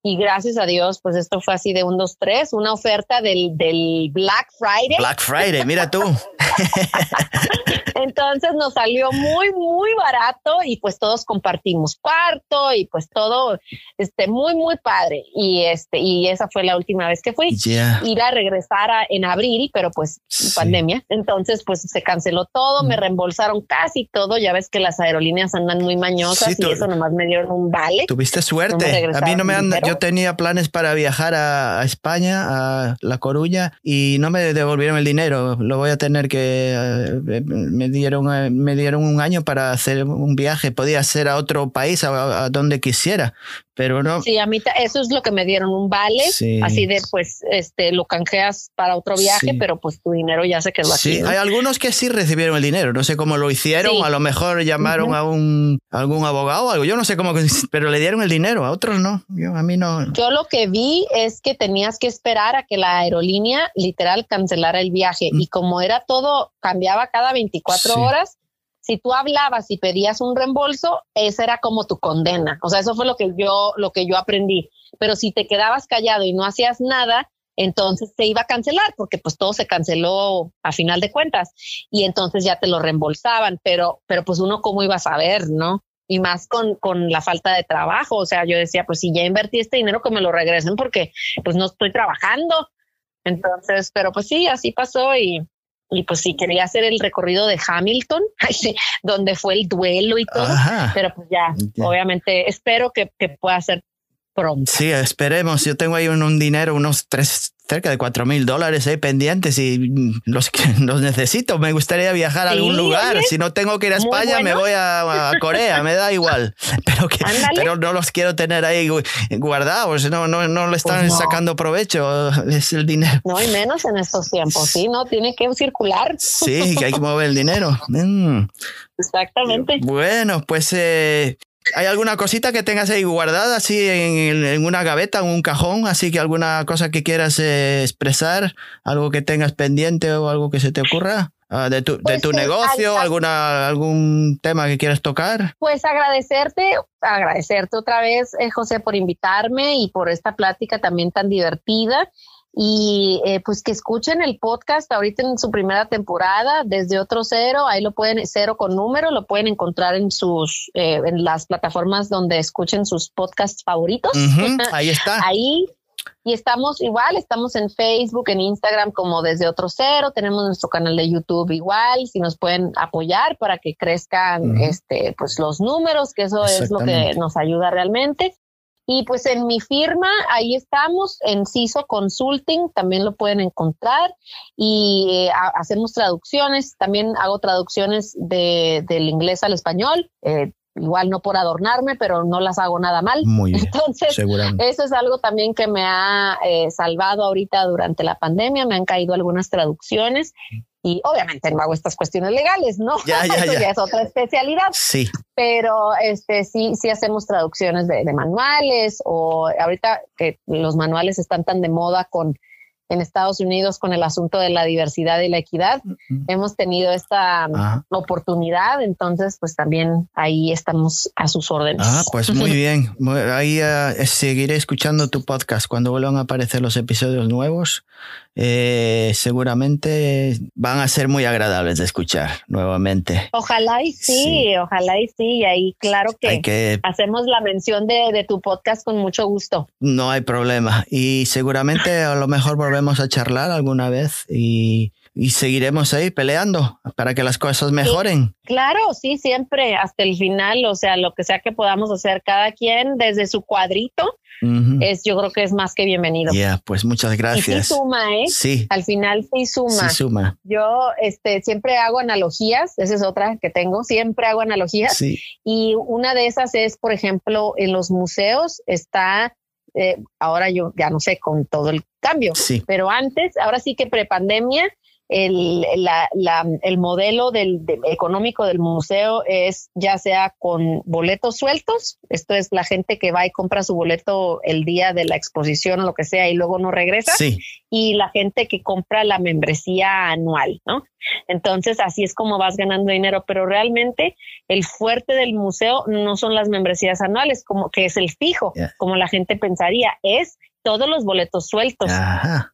y gracias a Dios, pues esto fue así de un, dos, tres, una oferta del, del Black Friday. Black Friday, mira tú. Entonces nos salió muy, muy barato y pues todos compartimos cuarto y pues todo, este, muy, muy padre. Y este, y esa fue la última vez que fui. Ir a regresar en abril, pero pues pandemia. Entonces pues se canceló todo, me mm. reembolsaron casi todo. Ya ves que las aerolíneas andan muy mañosas y eso nomás me dieron un vale. Tuviste suerte. a mí no me han, yo tenía planes para viajar a, España, a La Coruña, y no me devolvieron el dinero. Lo voy a tener que... Eh, me, dieron, eh, me dieron un año para hacer un viaje. Podía ser a otro país, a donde quisiera, pero no. Sí, a mí eso es lo que me dieron, un vale, así de pues este lo canjeas para otro viaje, pero pues tu dinero ya se quedó aquí. Sí, hay algunos que sí recibieron el dinero, no sé cómo lo hicieron, a lo mejor llamaron a un algún abogado o algo, yo no sé cómo, pero le dieron el dinero, a otros no, yo a mí no. Yo lo que vi es que tenías que esperar a que la aerolínea literal cancelara el viaje y como era todo cambiaba cada 24 horas, si tú hablabas y pedías un reembolso, esa era como tu condena. O sea, eso fue lo que yo, lo que yo aprendí. Pero si te quedabas callado y no hacías nada, entonces se iba a cancelar porque pues todo se canceló a final de cuentas y entonces ya te lo reembolsaban, pero, pero pues uno cómo iba a saber, ¿no? Y más con, con la falta de trabajo. O sea, yo decía, pues si ya invertí este dinero, que me lo regresen porque pues no estoy trabajando. Entonces, pero pues sí, así pasó y, y pues sí, quería hacer el recorrido de Hamilton, donde fue el duelo y todo, pero pues ya, obviamente espero que, que pueda ser pronto. Sí, esperemos. Yo tengo ahí un, dinero, unos tres, cerca de cuatro mil dólares ahí pendientes y los, los necesito. Me gustaría viajar a algún lugar. Si no tengo que ir a España, me voy a, Corea, me da igual. Pero, que, pero no los quiero tener ahí guardados, no, no, no le están pues sacando provecho, es el dinero. No, y menos en estos tiempos, sí, no, tiene que circular. Sí, que hay que mover el dinero. Mm. Exactamente. Bueno, pues eh, ¿Hay alguna cosita que tengas ahí guardada así en, una gaveta, en un cajón? Así que alguna cosa que quieras eh, expresar, algo que tengas pendiente o algo que se te ocurra? Ah, de tu, de pues, tu negocio, alguna, algún tema que quieras tocar. Pues agradecerte, agradecerte otra vez, eh, José, por invitarme y por esta plática también tan divertida y eh, pues que escuchen el podcast ahorita en su primera temporada desde otro cero ahí lo pueden cero con número lo pueden encontrar en sus eh, en las plataformas donde escuchen sus podcasts favoritos. Ahí está. Ahí y estamos igual, estamos en Facebook, en Instagram como desde otro cero, tenemos nuestro canal de YouTube igual, si nos pueden apoyar para que crezcan este pues los números, que eso es lo que nos ayuda realmente. Y pues en mi firma, ahí estamos, en CISO Consulting, también lo pueden encontrar. Y eh, hacemos traducciones, también hago traducciones de, del inglés al español. Eh, igual no por adornarme, pero no las hago nada mal. Muy bien. Entonces, eso es algo también que me ha eh, salvado ahorita durante la pandemia. Me han caído algunas traducciones y obviamente no hago estas cuestiones legales, ¿no? Ya, ya, Eso ya. es otra especialidad. Sí. Pero este sí, sí hacemos traducciones de, de manuales o ahorita que los manuales están tan de moda con en Estados Unidos con el asunto de la diversidad y la equidad. Hemos tenido esta oportunidad, entonces pues también ahí estamos a sus órdenes. Ah, pues muy bien. Ahí uh, seguiré escuchando tu podcast cuando vuelvan a aparecer los episodios nuevos. Eh, seguramente van a ser muy agradables de escuchar nuevamente. Ojalá y sí, ojalá y sí. Y ahí claro que, hacemos la mención de, de tu podcast con mucho gusto. No hay problema. Y seguramente a lo mejor volvemos a charlar alguna vez y, seguiremos ahí peleando para que las cosas mejoren. claro, sí, siempre hasta el final, o sea, lo que sea que podamos hacer cada quien desde su cuadrito. Es, yo creo que es más que bienvenido. Ya, pues muchas gracias. sí suma, ¿eh? Sí. Al final sí suma. Sí suma. Yo, este, siempre hago analogías. Esa es otra que tengo. Siempre hago analogías. Sí. Y una de esas es, por ejemplo, en los museos está eh, ahora yo ya no sé con todo el cambio, pero antes, ahora sí que prepandemia, el, el modelo del, económico del museo es ya sea con boletos sueltos, esto es la gente que va y compra su boleto el día de la exposición o lo que sea y luego no regresa, y la gente que compra la membresía anual, ¿no? Entonces así es como vas ganando dinero, pero realmente el fuerte del museo no son las membresías anuales, como que es el fijo, como la gente pensaría, es todos los boletos sueltos.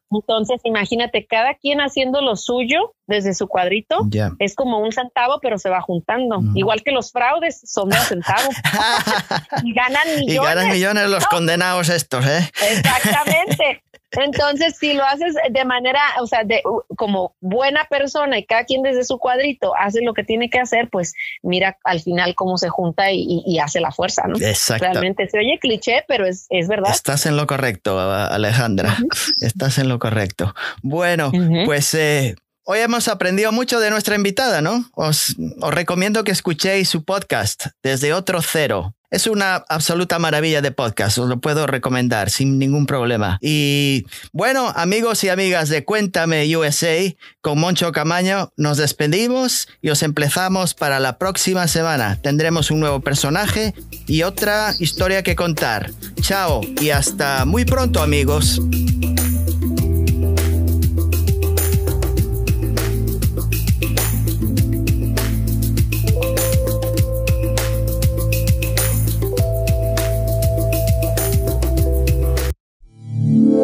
Entonces, imagínate, cada quien haciendo lo suyo desde su cuadrito, es como un centavo, pero se va juntando. Igual que los fraudes, son dos centavos. y ganan millones. Y ganan millones los condenados estos, ¿eh? Exactamente. Entonces, si lo haces de manera, o sea, de como buena persona y cada quien desde su cuadrito hace lo que tiene que hacer, pues mira al final cómo se junta y, hace la fuerza, ¿no? Exacto. Realmente se oye cliché, pero es, es verdad. Estás en lo correcto, Alejandra. Estás en lo correcto. Bueno, pues eh, Hoy hemos aprendido mucho de nuestra invitada, ¿no? Os, os, recomiendo que escuchéis su podcast desde otro cero. Es una absoluta maravilla de podcast, os lo puedo recomendar sin ningún problema. Y bueno, amigos y amigas de Cuéntame USA, con Moncho Camaño nos despedimos y os empezamos para la próxima semana. Tendremos un nuevo personaje y otra historia que contar. Chao y hasta muy pronto amigos.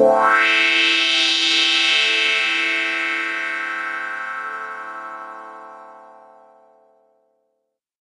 Wow.